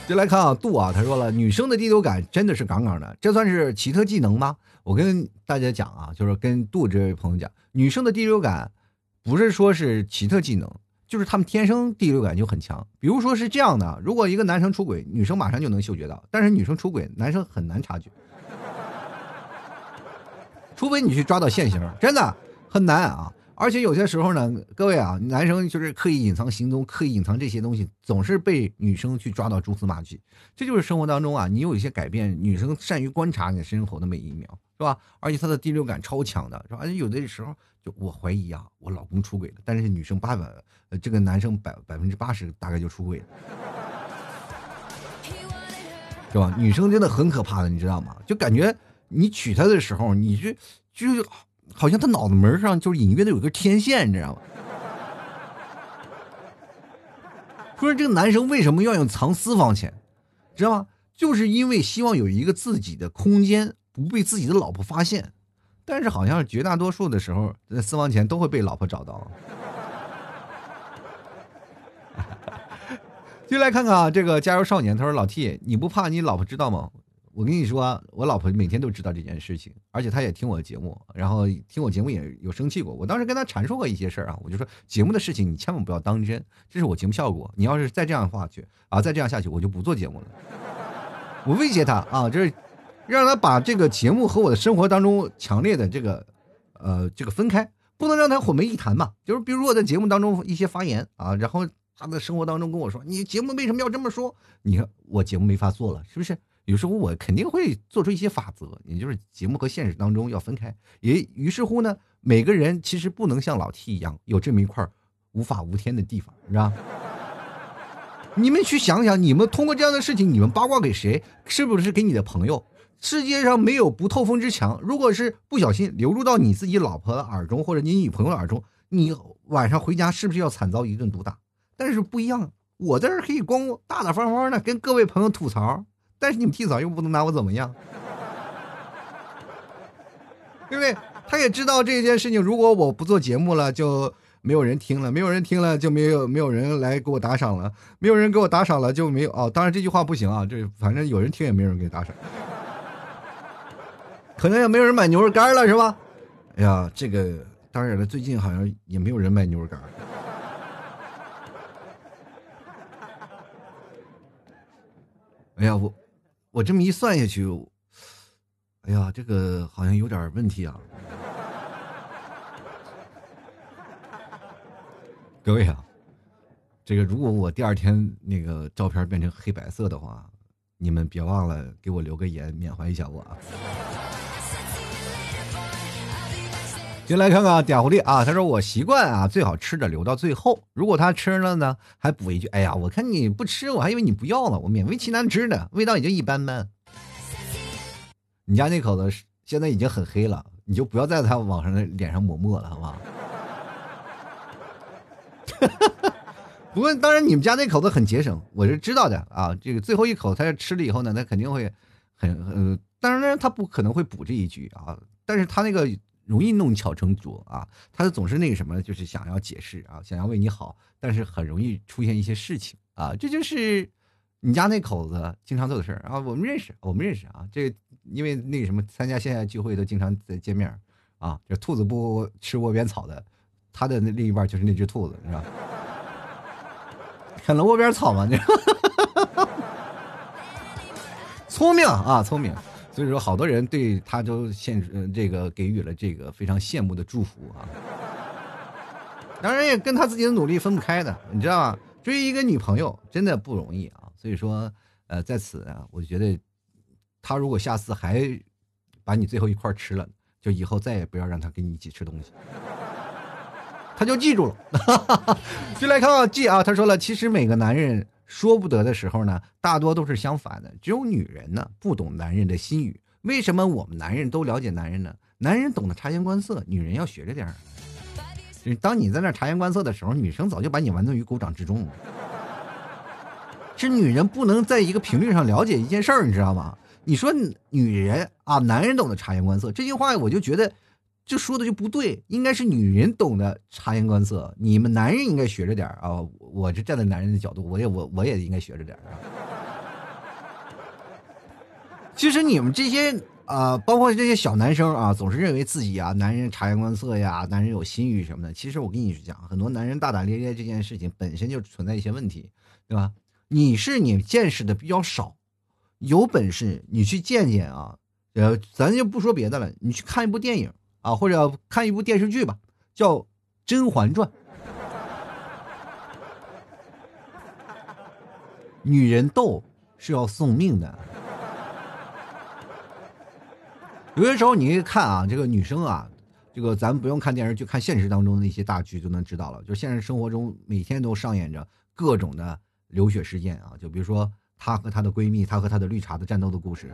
就来看啊，杜啊，他说了，女生的第六感真的是杠杠的，这算是奇特技能吗？我跟大家讲啊，就是跟杜这位朋友讲，女生的第六感。不是说是奇特技能，就是他们天生第六感就很强。比如说是这样的，如果一个男生出轨，女生马上就能嗅觉到；但是女生出轨，男生很难察觉，除非你去抓到现行，真的很难啊。而且有些时候呢，各位啊，男生就是刻意隐藏行踪，刻意隐藏这些东西，总是被女生去抓到蛛丝马迹。这就是生活当中啊，你有一些改变，女生善于观察你生活的每一秒，是吧？而且她的第六感超强的，是吧？而且有的时候。就我怀疑啊，我老公出轨了，但是女生八百，呃，这个男生百百分之八十大概就出轨了，是吧？女生真的很可怕的，你知道吗？就感觉你娶她的时候，你就就好像他脑子门上就隐约的有个天线，你知道吗？说这个男生为什么要用藏私房钱，知道吗？就是因为希望有一个自己的空间，不被自己的老婆发现。但是好像绝大多数的时候，私房钱都会被老婆找到。[LAUGHS] 就来看看啊，这个加油少年，他说：“老 T，你不怕你老婆知道吗？我跟你说，我老婆每天都知道这件事情，而且她也听我的节目，然后听我节目也有生气过。我当时跟她阐述过一些事儿啊，我就说节目的事情你千万不要当真，这是我节目效果。你要是再这样的话去啊，再这样下去，我就不做节目了。我威胁他啊，就是。”让他把这个节目和我的生活当中强烈的这个，呃，这个分开，不能让他混为一谈嘛。就是比如我在节目当中一些发言啊，然后他的生活当中跟我说：“你节目为什么要这么说？”你看我节目没法做了，是不是？有时候我肯定会做出一些法则，也就是节目和现实当中要分开。也于是乎呢，每个人其实不能像老 T 一样有这么一块无法无天的地方，是吧？[LAUGHS] 你们去想想，你们通过这样的事情，你们八卦给谁？是不是给你的朋友？世界上没有不透风之墙。如果是不小心流入到你自己老婆的耳中，或者你女朋友耳中，你晚上回家是不是要惨遭一顿毒打？但是不一样，我在这可以光大大方方的跟各位朋友吐槽，但是你们替嫂又不能拿我怎么样。对不对他也知道这件事情如果我不做节目了就没有人听了没有人听了就没有没有人来给我打赏了没有人给我打赏了就没有哦当然这句话不行啊这反正有人听也没有人给打赏可能也没有人买牛肉干了是吧？哎呀这个当然了最近好像也没有人卖牛肉干哎呀我我这么一算下去，哎呀，这个好像有点问题啊。各位啊，这个如果我第二天那个照片变成黑白色的话，你们别忘了给我留个言，缅怀一下我啊。先来看看啊点狐狸啊，他说我习惯啊，最好吃的留到最后。如果他吃了呢，还补一句：“哎呀，我看你不吃，我还以为你不要了，我勉为其难吃的，味道也就一般般。”你家那口子现在已经很黑了，你就不要在他网上的脸上抹墨了，好不好？哈 [LAUGHS] 哈不过当然，你们家那口子很节省，我是知道的啊。这个最后一口他吃了以后呢，他肯定会很呃，当然他不可能会补这一句啊，但是他那个。容易弄巧成拙啊！他总是那个什么，就是想要解释啊，想要为你好，但是很容易出现一些事情啊。这就是你家那口子经常做的事儿啊。我们认识，我们认识啊。这因为那个什么，参加线下聚会都经常在见面啊。这兔子不吃窝边草的，他的那另一半就是那只兔子，是吧？啃了窝边草吗？你 [LAUGHS] 聪明啊，聪明。所以说，好多人对他都献呃这个给予了这个非常羡慕的祝福啊。当然也跟他自己的努力分不开的，你知道吗？追一个女朋友真的不容易啊。所以说，呃，在此啊，我觉得他如果下次还把你最后一块吃了，就以后再也不要让他跟你一起吃东西，他就记住了。[LAUGHS] 就来看看记啊，他说了，其实每个男人。说不得的时候呢，大多都是相反的。只有女人呢，不懂男人的心语。为什么我们男人都了解男人呢？男人懂得察言观色，女人要学着点儿。当你在那察言观色的时候，女生早就把你玩弄于股掌之中了。是女人不能在一个频率上了解一件事儿，你知道吗？你说女人啊，男人懂得察言观色这句话，我就觉得。就说的就不对，应该是女人懂得察言观色，你们男人应该学着点啊！我就站在男人的角度，我也我我也应该学着点啊。其实你们这些啊，包括这些小男生啊，总是认为自己啊，男人察言观色呀，男人有心欲什么的。其实我跟你讲，很多男人大大咧咧这件事情本身就存在一些问题，对吧？你是你见识的比较少，有本事你去见见啊！呃，咱就不说别的了，你去看一部电影。啊，或者看一部电视剧吧，叫《甄嬛传》。女人斗是要送命的。有些时候你一看啊，这个女生啊，这个咱不用看电视剧，看现实当中的那些大剧就能知道了。就现实生活中每天都上演着各种的流血事件啊，就比如说她和她的闺蜜，她和她的绿茶的战斗的故事。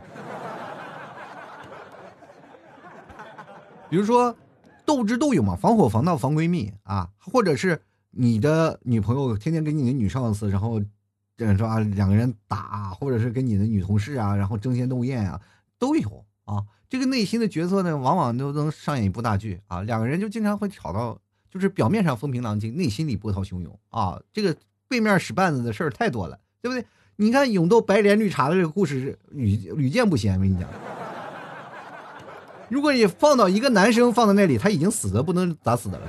比如说，斗智斗勇嘛，防火防盗防闺蜜啊，或者是你的女朋友天天跟你的女上司，然后这样说啊，两个人打，或者是跟你的女同事啊，然后争先斗艳啊，都有啊。这个内心的角色呢，往往都能上演一部大剧啊。两个人就经常会吵到，就是表面上风平浪静，内心里波涛汹涌啊。这个背面使绊子的事儿太多了，对不对？你看勇斗白莲绿茶的这个故事屡屡见不鲜，我跟你讲。如果你放到一个男生放在那里，他已经死的不能咋死的了。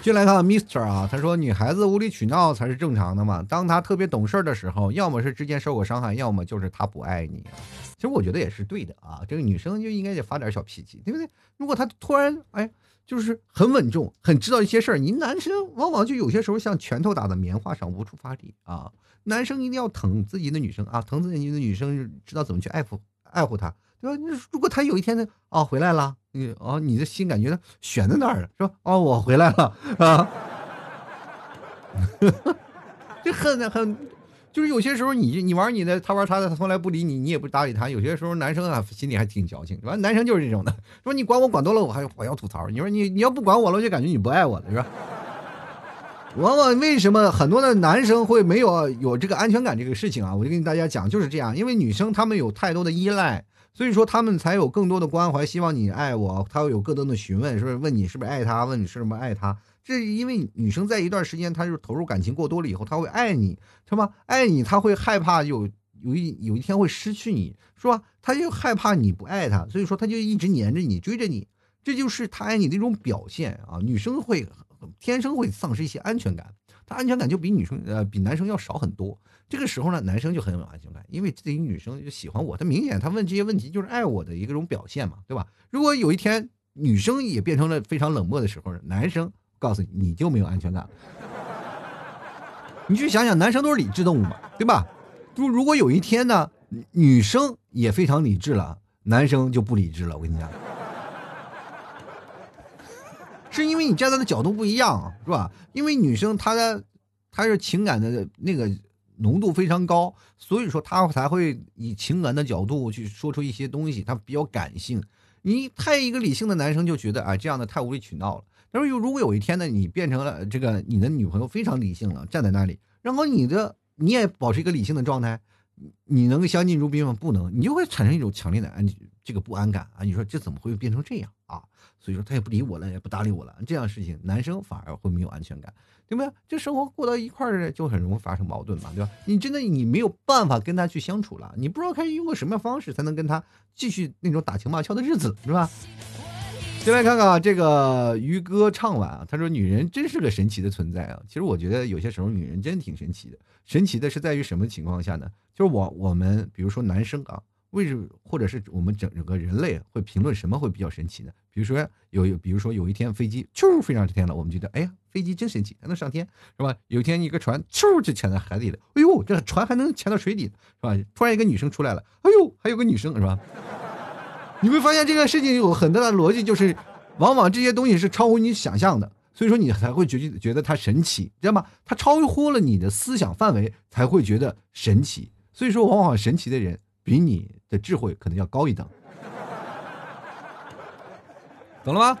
进来看 Mister 啊，他说女孩子无理取闹才是正常的嘛。当她特别懂事的时候，要么是之前受过伤害，要么就是她不爱你。其实我觉得也是对的啊，这个女生就应该得发点小脾气，对不对？如果她突然哎，就是很稳重，很知道一些事儿，你男生往往就有些时候像拳头打在棉花上，无处发力啊。男生一定要疼自己的女生啊，疼自己的女生，知道怎么去爱护爱护她，对吧？如果他有一天呢，哦回来了，你哦你的心感觉悬在那儿了，是吧？哦我回来了啊，[LAUGHS] 这很很，就是有些时候你你玩你的，他玩他的，他从来不理你，你也不搭理他。有些时候男生啊心里还挺矫情，完男生就是这种的，说你管我管多了，我还我要吐槽。你说你你要不管我了，我就感觉你不爱我了，是吧？往往为什么很多的男生会没有有这个安全感这个事情啊？我就跟大家讲，就是这样，因为女生她们有太多的依赖，所以说她们才有更多的关怀，希望你爱我，她会有更多的询问，是不是问你是不是爱她，问你是不是爱她？这是因为女生在一段时间，她就投入感情过多了以后，她会爱你，是吧？爱你，她会害怕有有一有一天会失去你，是吧？她就害怕你不爱她，所以说她就一直黏着你，追着你，这就是她爱你的一种表现啊！女生会。天生会丧失一些安全感，他安全感就比女生呃比男生要少很多。这个时候呢，男生就很有安全感，因为这己女生就喜欢我，他明显他问这些问题就是爱我的一个种表现嘛，对吧？如果有一天女生也变成了非常冷漠的时候，男生告诉你你就没有安全感了。你去想想，男生都是理智动物嘛，对吧？就如果有一天呢，女生也非常理智了，男生就不理智了。我跟你讲，是因为你站在的角度不一样，是吧？因为女生她的她是情感的那个浓度非常高，所以说她才会以情感的角度去说出一些东西，她比较感性。你太一个理性的男生就觉得啊，这样的太无理取闹了。但是，如果有一天呢，你变成了这个你的女朋友非常理性了，站在那里，然后你的你也保持一个理性的状态，你能相敬如宾吗？不能，你就会产生一种强烈的安这个不安感啊！你说这怎么会变成这样啊？所以说他也不理我了，也不搭理我了，这样事情男生反而会没有安全感，对不对？这生活过到一块儿就很容易发生矛盾嘛，对吧？你真的你没有办法跟他去相处了，你不知道该用个什么样方式才能跟他继续那种打情骂俏的日子，是吧？先来看看啊这个于哥唱完啊，他说：“女人真是个神奇的存在啊！”其实我觉得有些时候女人真挺神奇的。神奇的是在于什么情况下呢？就是我我们比如说男生啊，为什么或者是我们整整个人类会评论什么会比较神奇呢？比如说有有，比如说有一天飞机咻飞上天了，我们觉得哎呀飞机真神奇，还能上天是吧？有一天一个船咻就潜在海底了，哎呦这船还能潜到水底是吧？突然一个女生出来了，哎呦还有个女生是吧？你会发现这个事情有很大的逻辑，就是往往这些东西是超乎你想象的，所以说你才会觉觉得它神奇，知道吗？它超乎了你的思想范围，才会觉得神奇。所以说，往往神奇的人比你的智慧可能要高一等，懂了吗？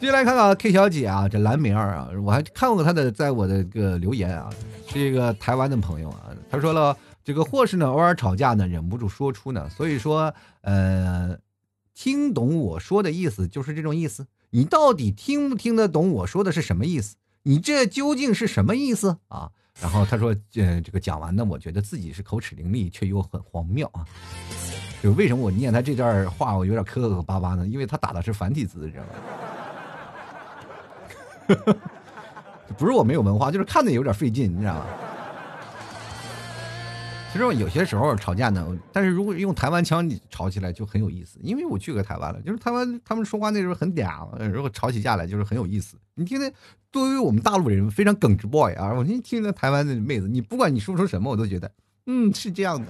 接下来看看 K 小姐啊，这蓝明儿啊，我还看过她的在我的个留言啊，是一个台湾的朋友啊，他说了这个或是呢偶尔吵架呢忍不住说出呢，所以说呃。听懂我说的意思就是这种意思，你到底听不听得懂我说的是什么意思？你这究竟是什么意思啊？然后他说，呃，这个讲完呢，我觉得自己是口齿伶俐，却又很荒谬啊。就为什么我念他这段话，我有点磕磕巴巴呢？因为他打的是繁体字，你知道吗？[LAUGHS] 不是我没有文化，就是看的有点费劲，你知道吗？其实有些时候吵架呢，但是如果用台湾腔吵起来就很有意思，因为我去过台湾了，就是台湾他们说话那时候很嗲，如果吵起架来就是很有意思。你听听，作为我们大陆人非常耿直 boy 啊，我听听那台湾的妹子，你不管你说出什么，我都觉得，嗯，是这样的，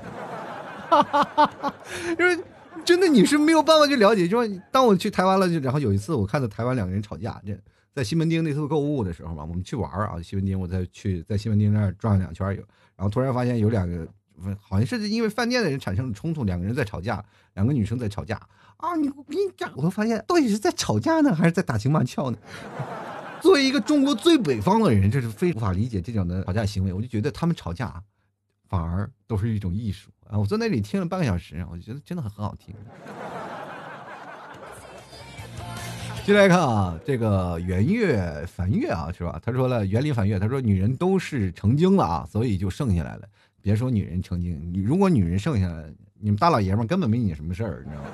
哈哈哈哈就是真的你是没有办法去了解。就说当我去台湾了，就然后有一次我看到台湾两个人吵架，这在西门町那次购物的时候嘛，我们去玩啊，西门町我再去在西门町那儿转了两圈有，然后突然发现有两个。好像是因为饭店的人产生了冲突，两个人在吵架，两个女生在吵架啊！你我跟你讲，我发现到底是在吵架呢，还是在打情骂俏呢？[LAUGHS] 作为一个中国最北方的人，这是非无法理解这种的吵架行为。我就觉得他们吵架反而都是一种艺术啊！我在那里听了半个小时，我就觉得真的很很好听。进来看啊，这个圆月梵月啊，是吧？他说了，园林梵月，他说女人都是成精了啊，所以就剩下来了。别说女人成精，你如果女人剩下来，你们大老爷们根本没你什么事儿，你知道吗？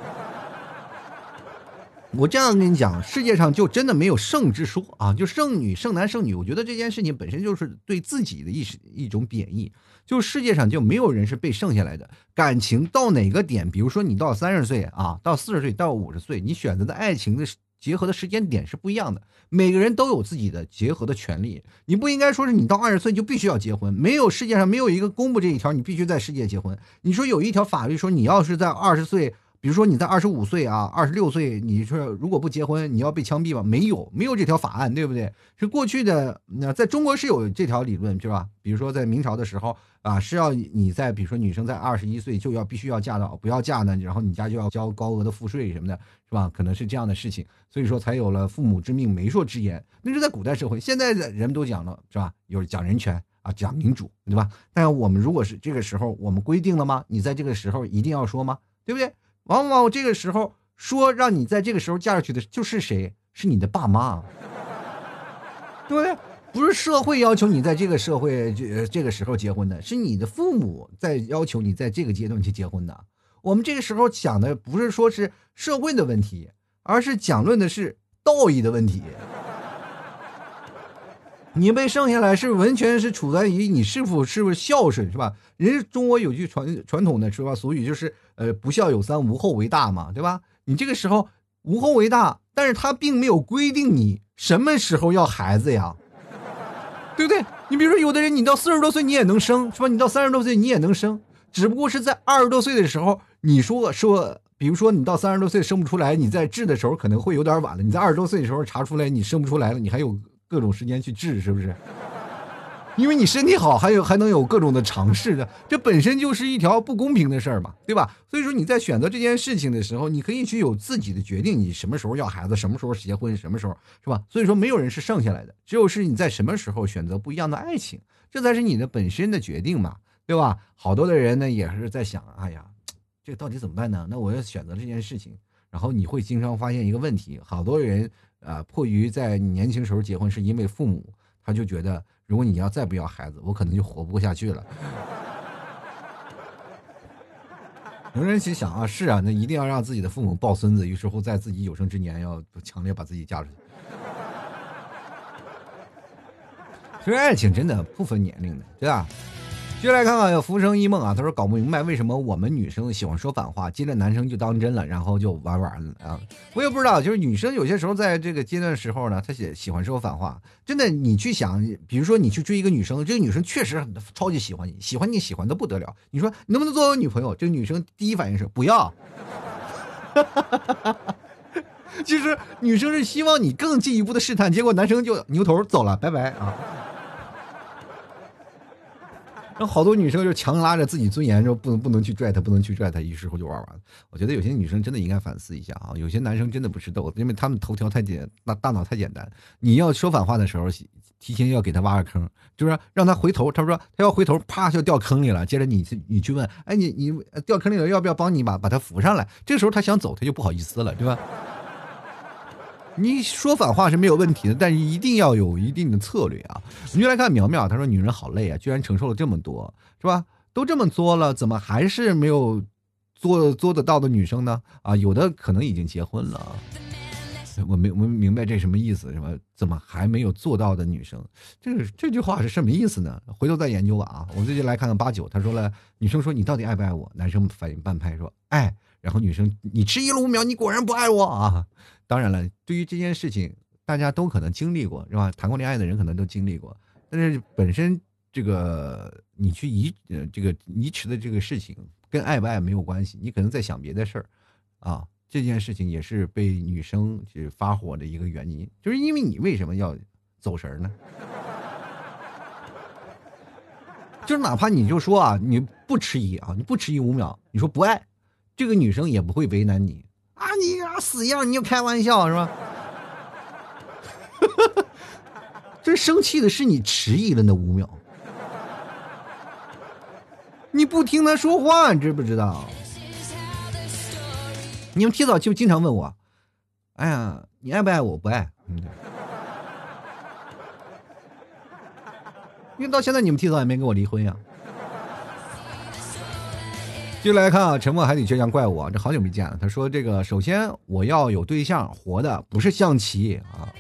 [LAUGHS] 我这样跟你讲，世界上就真的没有剩之说啊，就剩女、剩男、剩女。我觉得这件事情本身就是对自己的一一种贬义。就世界上就没有人是被剩下来的。感情到哪个点，比如说你到三十岁啊，到四十岁，到五十岁，你选择的爱情的。结合的时间点是不一样的，每个人都有自己的结合的权利。你不应该说是你到二十岁就必须要结婚，没有世界上没有一个公布这一条，你必须在世界结婚。你说有一条法律说你要是在二十岁。比如说你在二十五岁啊，二十六岁，你说如果不结婚，你要被枪毙吗？没有，没有这条法案，对不对？是过去的，那在中国是有这条理论，是吧？比如说在明朝的时候啊，是要你在，比如说女生在二十一岁就要必须要嫁到，不要嫁呢，然后你家就要交高额的赋税什么的，是吧？可能是这样的事情，所以说才有了父母之命，媒妁之言。那是在古代社会，现在的人们都讲了，是吧？有讲人权啊，讲民主，对吧？但我们如果是这个时候，我们规定了吗？你在这个时候一定要说吗？对不对？往往这个时候说让你在这个时候嫁出去的就是谁？是你的爸妈，对不对？不是社会要求你在这个社会这这个时候结婚的，是你的父母在要求你在这个阶段去结婚的。我们这个时候想的不是说是社会的问题，而是讲论的是道义的问题。你被生下来是完全是处在于你是否是不是孝顺是吧？人中国有句传传统的是吧俗语就是呃不孝有三无后为大嘛，对吧？你这个时候无后为大，但是他并没有规定你什么时候要孩子呀，对不对？你比如说有的人你到四十多岁你也能生是吧？你到三十多岁你也能生，只不过是在二十多岁的时候你说说，比如说你到三十多岁生不出来，你在治的时候可能会有点晚了。你在二十多岁的时候查出来你生不出来了，你还有。各种时间去治，是不是？因为你身体好，还有还能有各种的尝试的，这本身就是一条不公平的事儿嘛，对吧？所以说你在选择这件事情的时候，你可以去有自己的决定，你什么时候要孩子，什么时候结婚，什么时候是吧？所以说没有人是剩下来的，只有是你在什么时候选择不一样的爱情，这才是你的本身的决定嘛，对吧？好多的人呢也是在想，哎呀，这到底怎么办呢？那我要选择这件事情，然后你会经常发现一个问题，好多人。啊，迫于在年轻时候结婚，是因为父母，他就觉得，如果你要再不要孩子，我可能就活不下去了。[LAUGHS] 有人心想啊，是啊，那一定要让自己的父母抱孙子，于是乎在自己有生之年要强烈把自己嫁出去。其实爱情真的不分年龄的，对吧？接下来看看有浮生一梦啊，他说搞不明白为什么我们女生喜欢说反话，接着男生就当真了，然后就玩玩了啊！我也不知道，就是女生有些时候在这个阶段时候呢，她喜喜欢说反话。真的，你去想，比如说你去追一个女生，这个女生确实超级喜欢你，喜欢你喜欢的不得了。你说能不能做我女朋友？这个女生第一反应是不要。[LAUGHS] 其实女生是希望你更进一步的试探，结果男生就扭头走了，拜拜啊。然后好多女生就强拉着自己尊严，说不能不能去拽他，不能去拽他，于是乎就玩完了。我觉得有些女生真的应该反思一下啊，有些男生真的不是逗，因为他们头条太简，大大脑太简单。你要说反话的时候，提前要给他挖个坑，就是让他回头。他说他要回头，啪就掉坑里了。接着你去你去问，哎你你掉坑里了，要不要帮你把把他扶上来？这时候他想走，他就不好意思了，对吧？你说反话是没有问题的，但是一定要有一定的策略啊！我们就来看苗苗，她说：“女人好累啊，居然承受了这么多，是吧？都这么作了，怎么还是没有做做得到的女生呢？啊，有的可能已经结婚了。我没我明白这什么意思，是吧？怎么还没有做到的女生？这个这句话是什么意思呢？回头再研究吧啊！我们最近来看看八九，他说了，女生说你到底爱不爱我？男生反应半拍说爱，然后女生你迟疑了五秒，你果然不爱我啊！”当然了，对于这件事情，大家都可能经历过，是吧？谈过恋爱的人可能都经历过。但是本身这个你去移呃这个移迟的这个事情，跟爱不爱没有关系。你可能在想别的事儿，啊，这件事情也是被女生去发火的一个原因，就是因为你为什么要走神呢？[LAUGHS] 就是哪怕你就说啊，你不迟疑啊，你不迟疑五秒，你说不爱，这个女生也不会为难你。啊，你啊死样，你就开玩笑是吧？[LAUGHS] 这生气的是你迟疑了那五秒，你不听他说话，你知不知道？你们提早就经常问我，哎呀，你爱不爱我？不爱，因为到现在你们提早也没跟我离婚呀。继续来看啊，沉默海底倔强怪物，这好久没见了。他说：“这个首先我要有对象，活的不是象棋啊。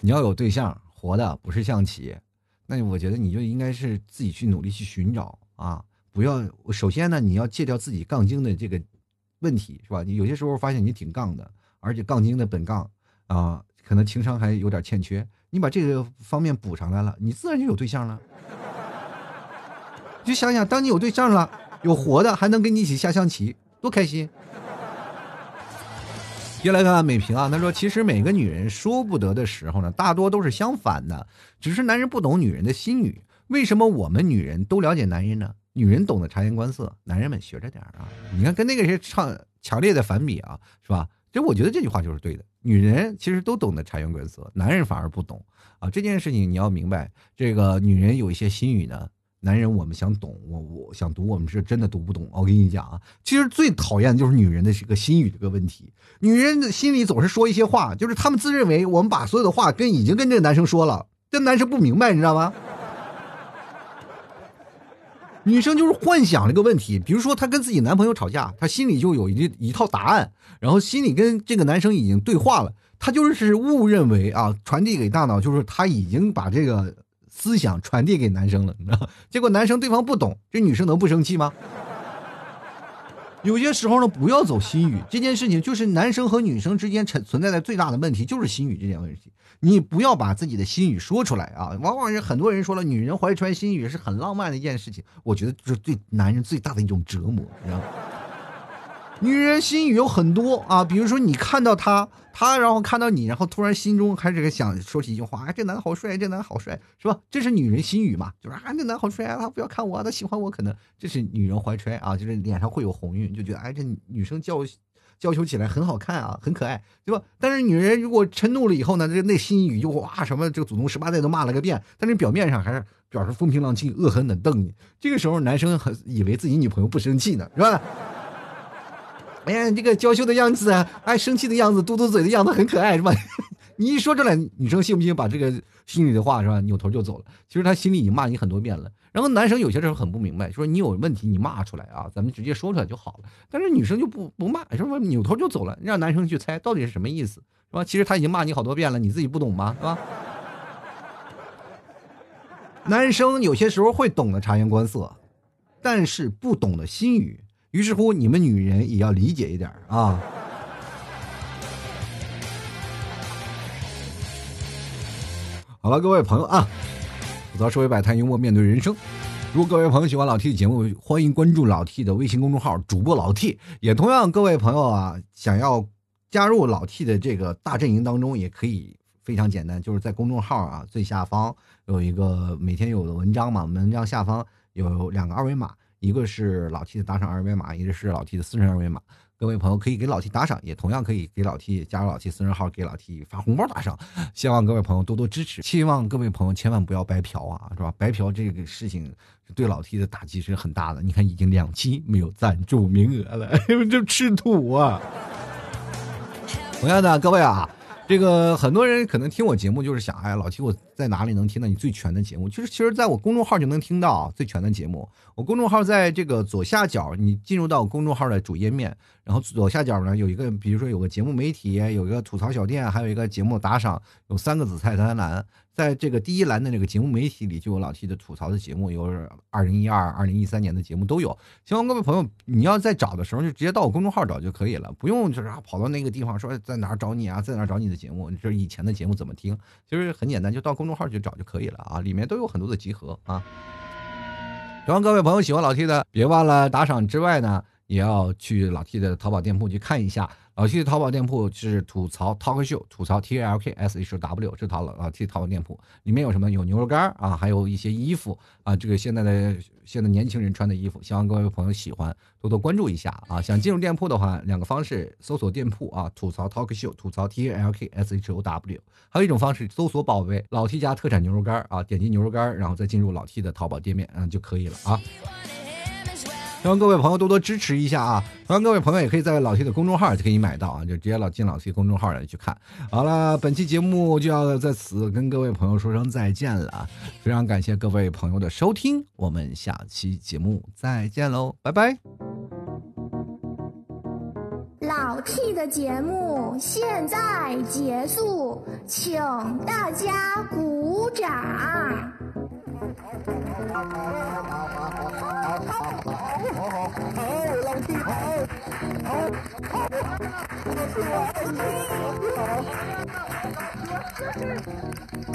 你要有对象，活的不是象棋。那我觉得你就应该是自己去努力去寻找啊，不要首先呢，你要戒掉自己杠精的这个问题，是吧？你有些时候发现你挺杠的，而且杠精的本杠啊，可能情商还有点欠缺。你把这个方面补上来了，你自然就有对象了。就想想，当你有对象了。”有活的还能跟你一起下象棋，多开心！接来看美萍啊，她说：“其实每个女人说不得的时候呢，大多都是相反的，只是男人不懂女人的心语。为什么我们女人都了解男人呢？女人懂得察言观色，男人们学着点啊！你看跟那个谁唱强烈的反比啊，是吧？其实我觉得这句话就是对的，女人其实都懂得察言观色，男人反而不懂啊。这件事情你要明白，这个女人有一些心语呢。”男人，我们想懂，我我想读，我们是真的读不懂。我跟你讲啊，其实最讨厌的就是女人的这个心语这个问题。女人的心里总是说一些话，就是他们自认为我们把所有的话跟已经跟这个男生说了，这男生不明白，你知道吗？[LAUGHS] 女生就是幻想这个问题，比如说她跟自己男朋友吵架，她心里就有一一套答案，然后心里跟这个男生已经对话了，她就是误认为啊，传递给大脑就是她已经把这个思想传递给男生了，你知道？结果男生对方不懂，这女生能不生气吗？有些时候呢，不要走心语，这件事情就是男生和女生之间存存在的最大的问题，就是心语这件问题。你不要把自己的心语说出来啊！往往是很多人说了，女人怀揣心语是很浪漫的一件事情，我觉得这是对男人最大的一种折磨，你知道吗？女人心语有很多啊，比如说你看到他，他然后看到你，然后突然心中开始想说起一句话，哎，这男的好帅，这男的好帅，是吧？这是女人心语嘛？就是啊，这男好帅啊，他不要看我，他喜欢我，可能这是女人怀揣啊，就是脸上会有红晕，就觉得哎，这女生娇娇羞起来很好看啊，很可爱，对吧？但是女人如果嗔怒了以后呢，这内心语就哇什么这个祖宗十八代都骂了个遍，但是表面上还是表示风平浪静，恶狠狠瞪你。这个时候男生很以为自己女朋友不生气呢，是吧？哎呀，这个娇羞的样子啊，哎，生气的样子，嘟嘟嘴的样子很可爱，是吧？[LAUGHS] 你一说出来，女生信不信把这个心里的话是吧，扭头就走了？其实他心里已经骂你很多遍了。然后男生有些时候很不明白，说你有问题你骂出来啊，咱们直接说出来就好了。但是女生就不不骂，是吧？扭头就走了，让男生去猜到底是什么意思，是吧？其实他已经骂你好多遍了，你自己不懂吗？是吧？[LAUGHS] 男生有些时候会懂得察言观色，但是不懂得心语。于是乎，你们女人也要理解一点啊！好了，各位朋友啊，吐槽社会百态，幽默面对人生。如果各位朋友喜欢老 T 的节目，欢迎关注老 T 的微信公众号“主播老 T”。也同样，各位朋友啊，想要加入老 T 的这个大阵营当中，也可以非常简单，就是在公众号啊最下方有一个每天有的文章嘛，文章下方有两个二维码。一个是老 T 的打赏二维码，一个是老 T 的私人二维码。各位朋友可以给老 T 打赏，也同样可以给老 T 加入老 T 私人号，给老 T 发红包打赏。希望各位朋友多多支持，希望各位朋友千万不要白嫖啊，是吧？白嫖这个事情对老 T 的打击是很大的。你看，已经两期没有赞助名额了，[LAUGHS] 就吃土啊！同样的，各位啊。这个很多人可能听我节目就是想，哎，老七我在哪里能听到你最全的节目？其实，其实在我公众号就能听到最全的节目。我公众号在这个左下角，你进入到公众号的主页面，然后左下角呢有一个，比如说有个节目媒体，有一个吐槽小店，还有一个节目打赏，有三个子菜单栏。在这个第一栏的那个节目媒体里，就有老 T 的吐槽的节目，有二零一二、二零一三年的节目都有。希望各位朋友，你要在找的时候就直接到我公众号找就可以了，不用就是啊跑到那个地方说在哪儿找你啊，在哪儿找你的节目，就是以前的节目怎么听，其实很简单，就到公众号去找就可以了啊，里面都有很多的集合啊。希望各位朋友喜欢老 T 的，别忘了打赏之外呢，也要去老 T 的淘宝店铺去看一下。老 T 的淘宝店铺是吐槽 talk show，吐槽 TALK SHOW 这套老 T 淘宝店铺里面有什么？有牛肉干啊，还有一些衣服啊，这个现在的现在年轻人穿的衣服，希望各位朋友喜欢，多多关注一下啊！想进入店铺的话，两个方式：搜索店铺啊，吐槽 talk show，吐槽 TALK SHOW 还有一种方式，搜索宝贝老 T 家特产牛肉干啊，点击牛肉干，然后再进入老 T 的淘宝店面，嗯就可以了啊。希望各位朋友多多支持一下啊！希望各位朋友也可以在老 T 的公众号就可以买到啊，就直接老进老 T 公众号来去看。好了，本期节目就要在此跟各位朋友说声再见了，非常感谢各位朋友的收听，我们下期节目再见喽，拜拜。老 T 的节目现在结束，请大家鼓掌。好好好，老弟好，好，好，我是我，我，我。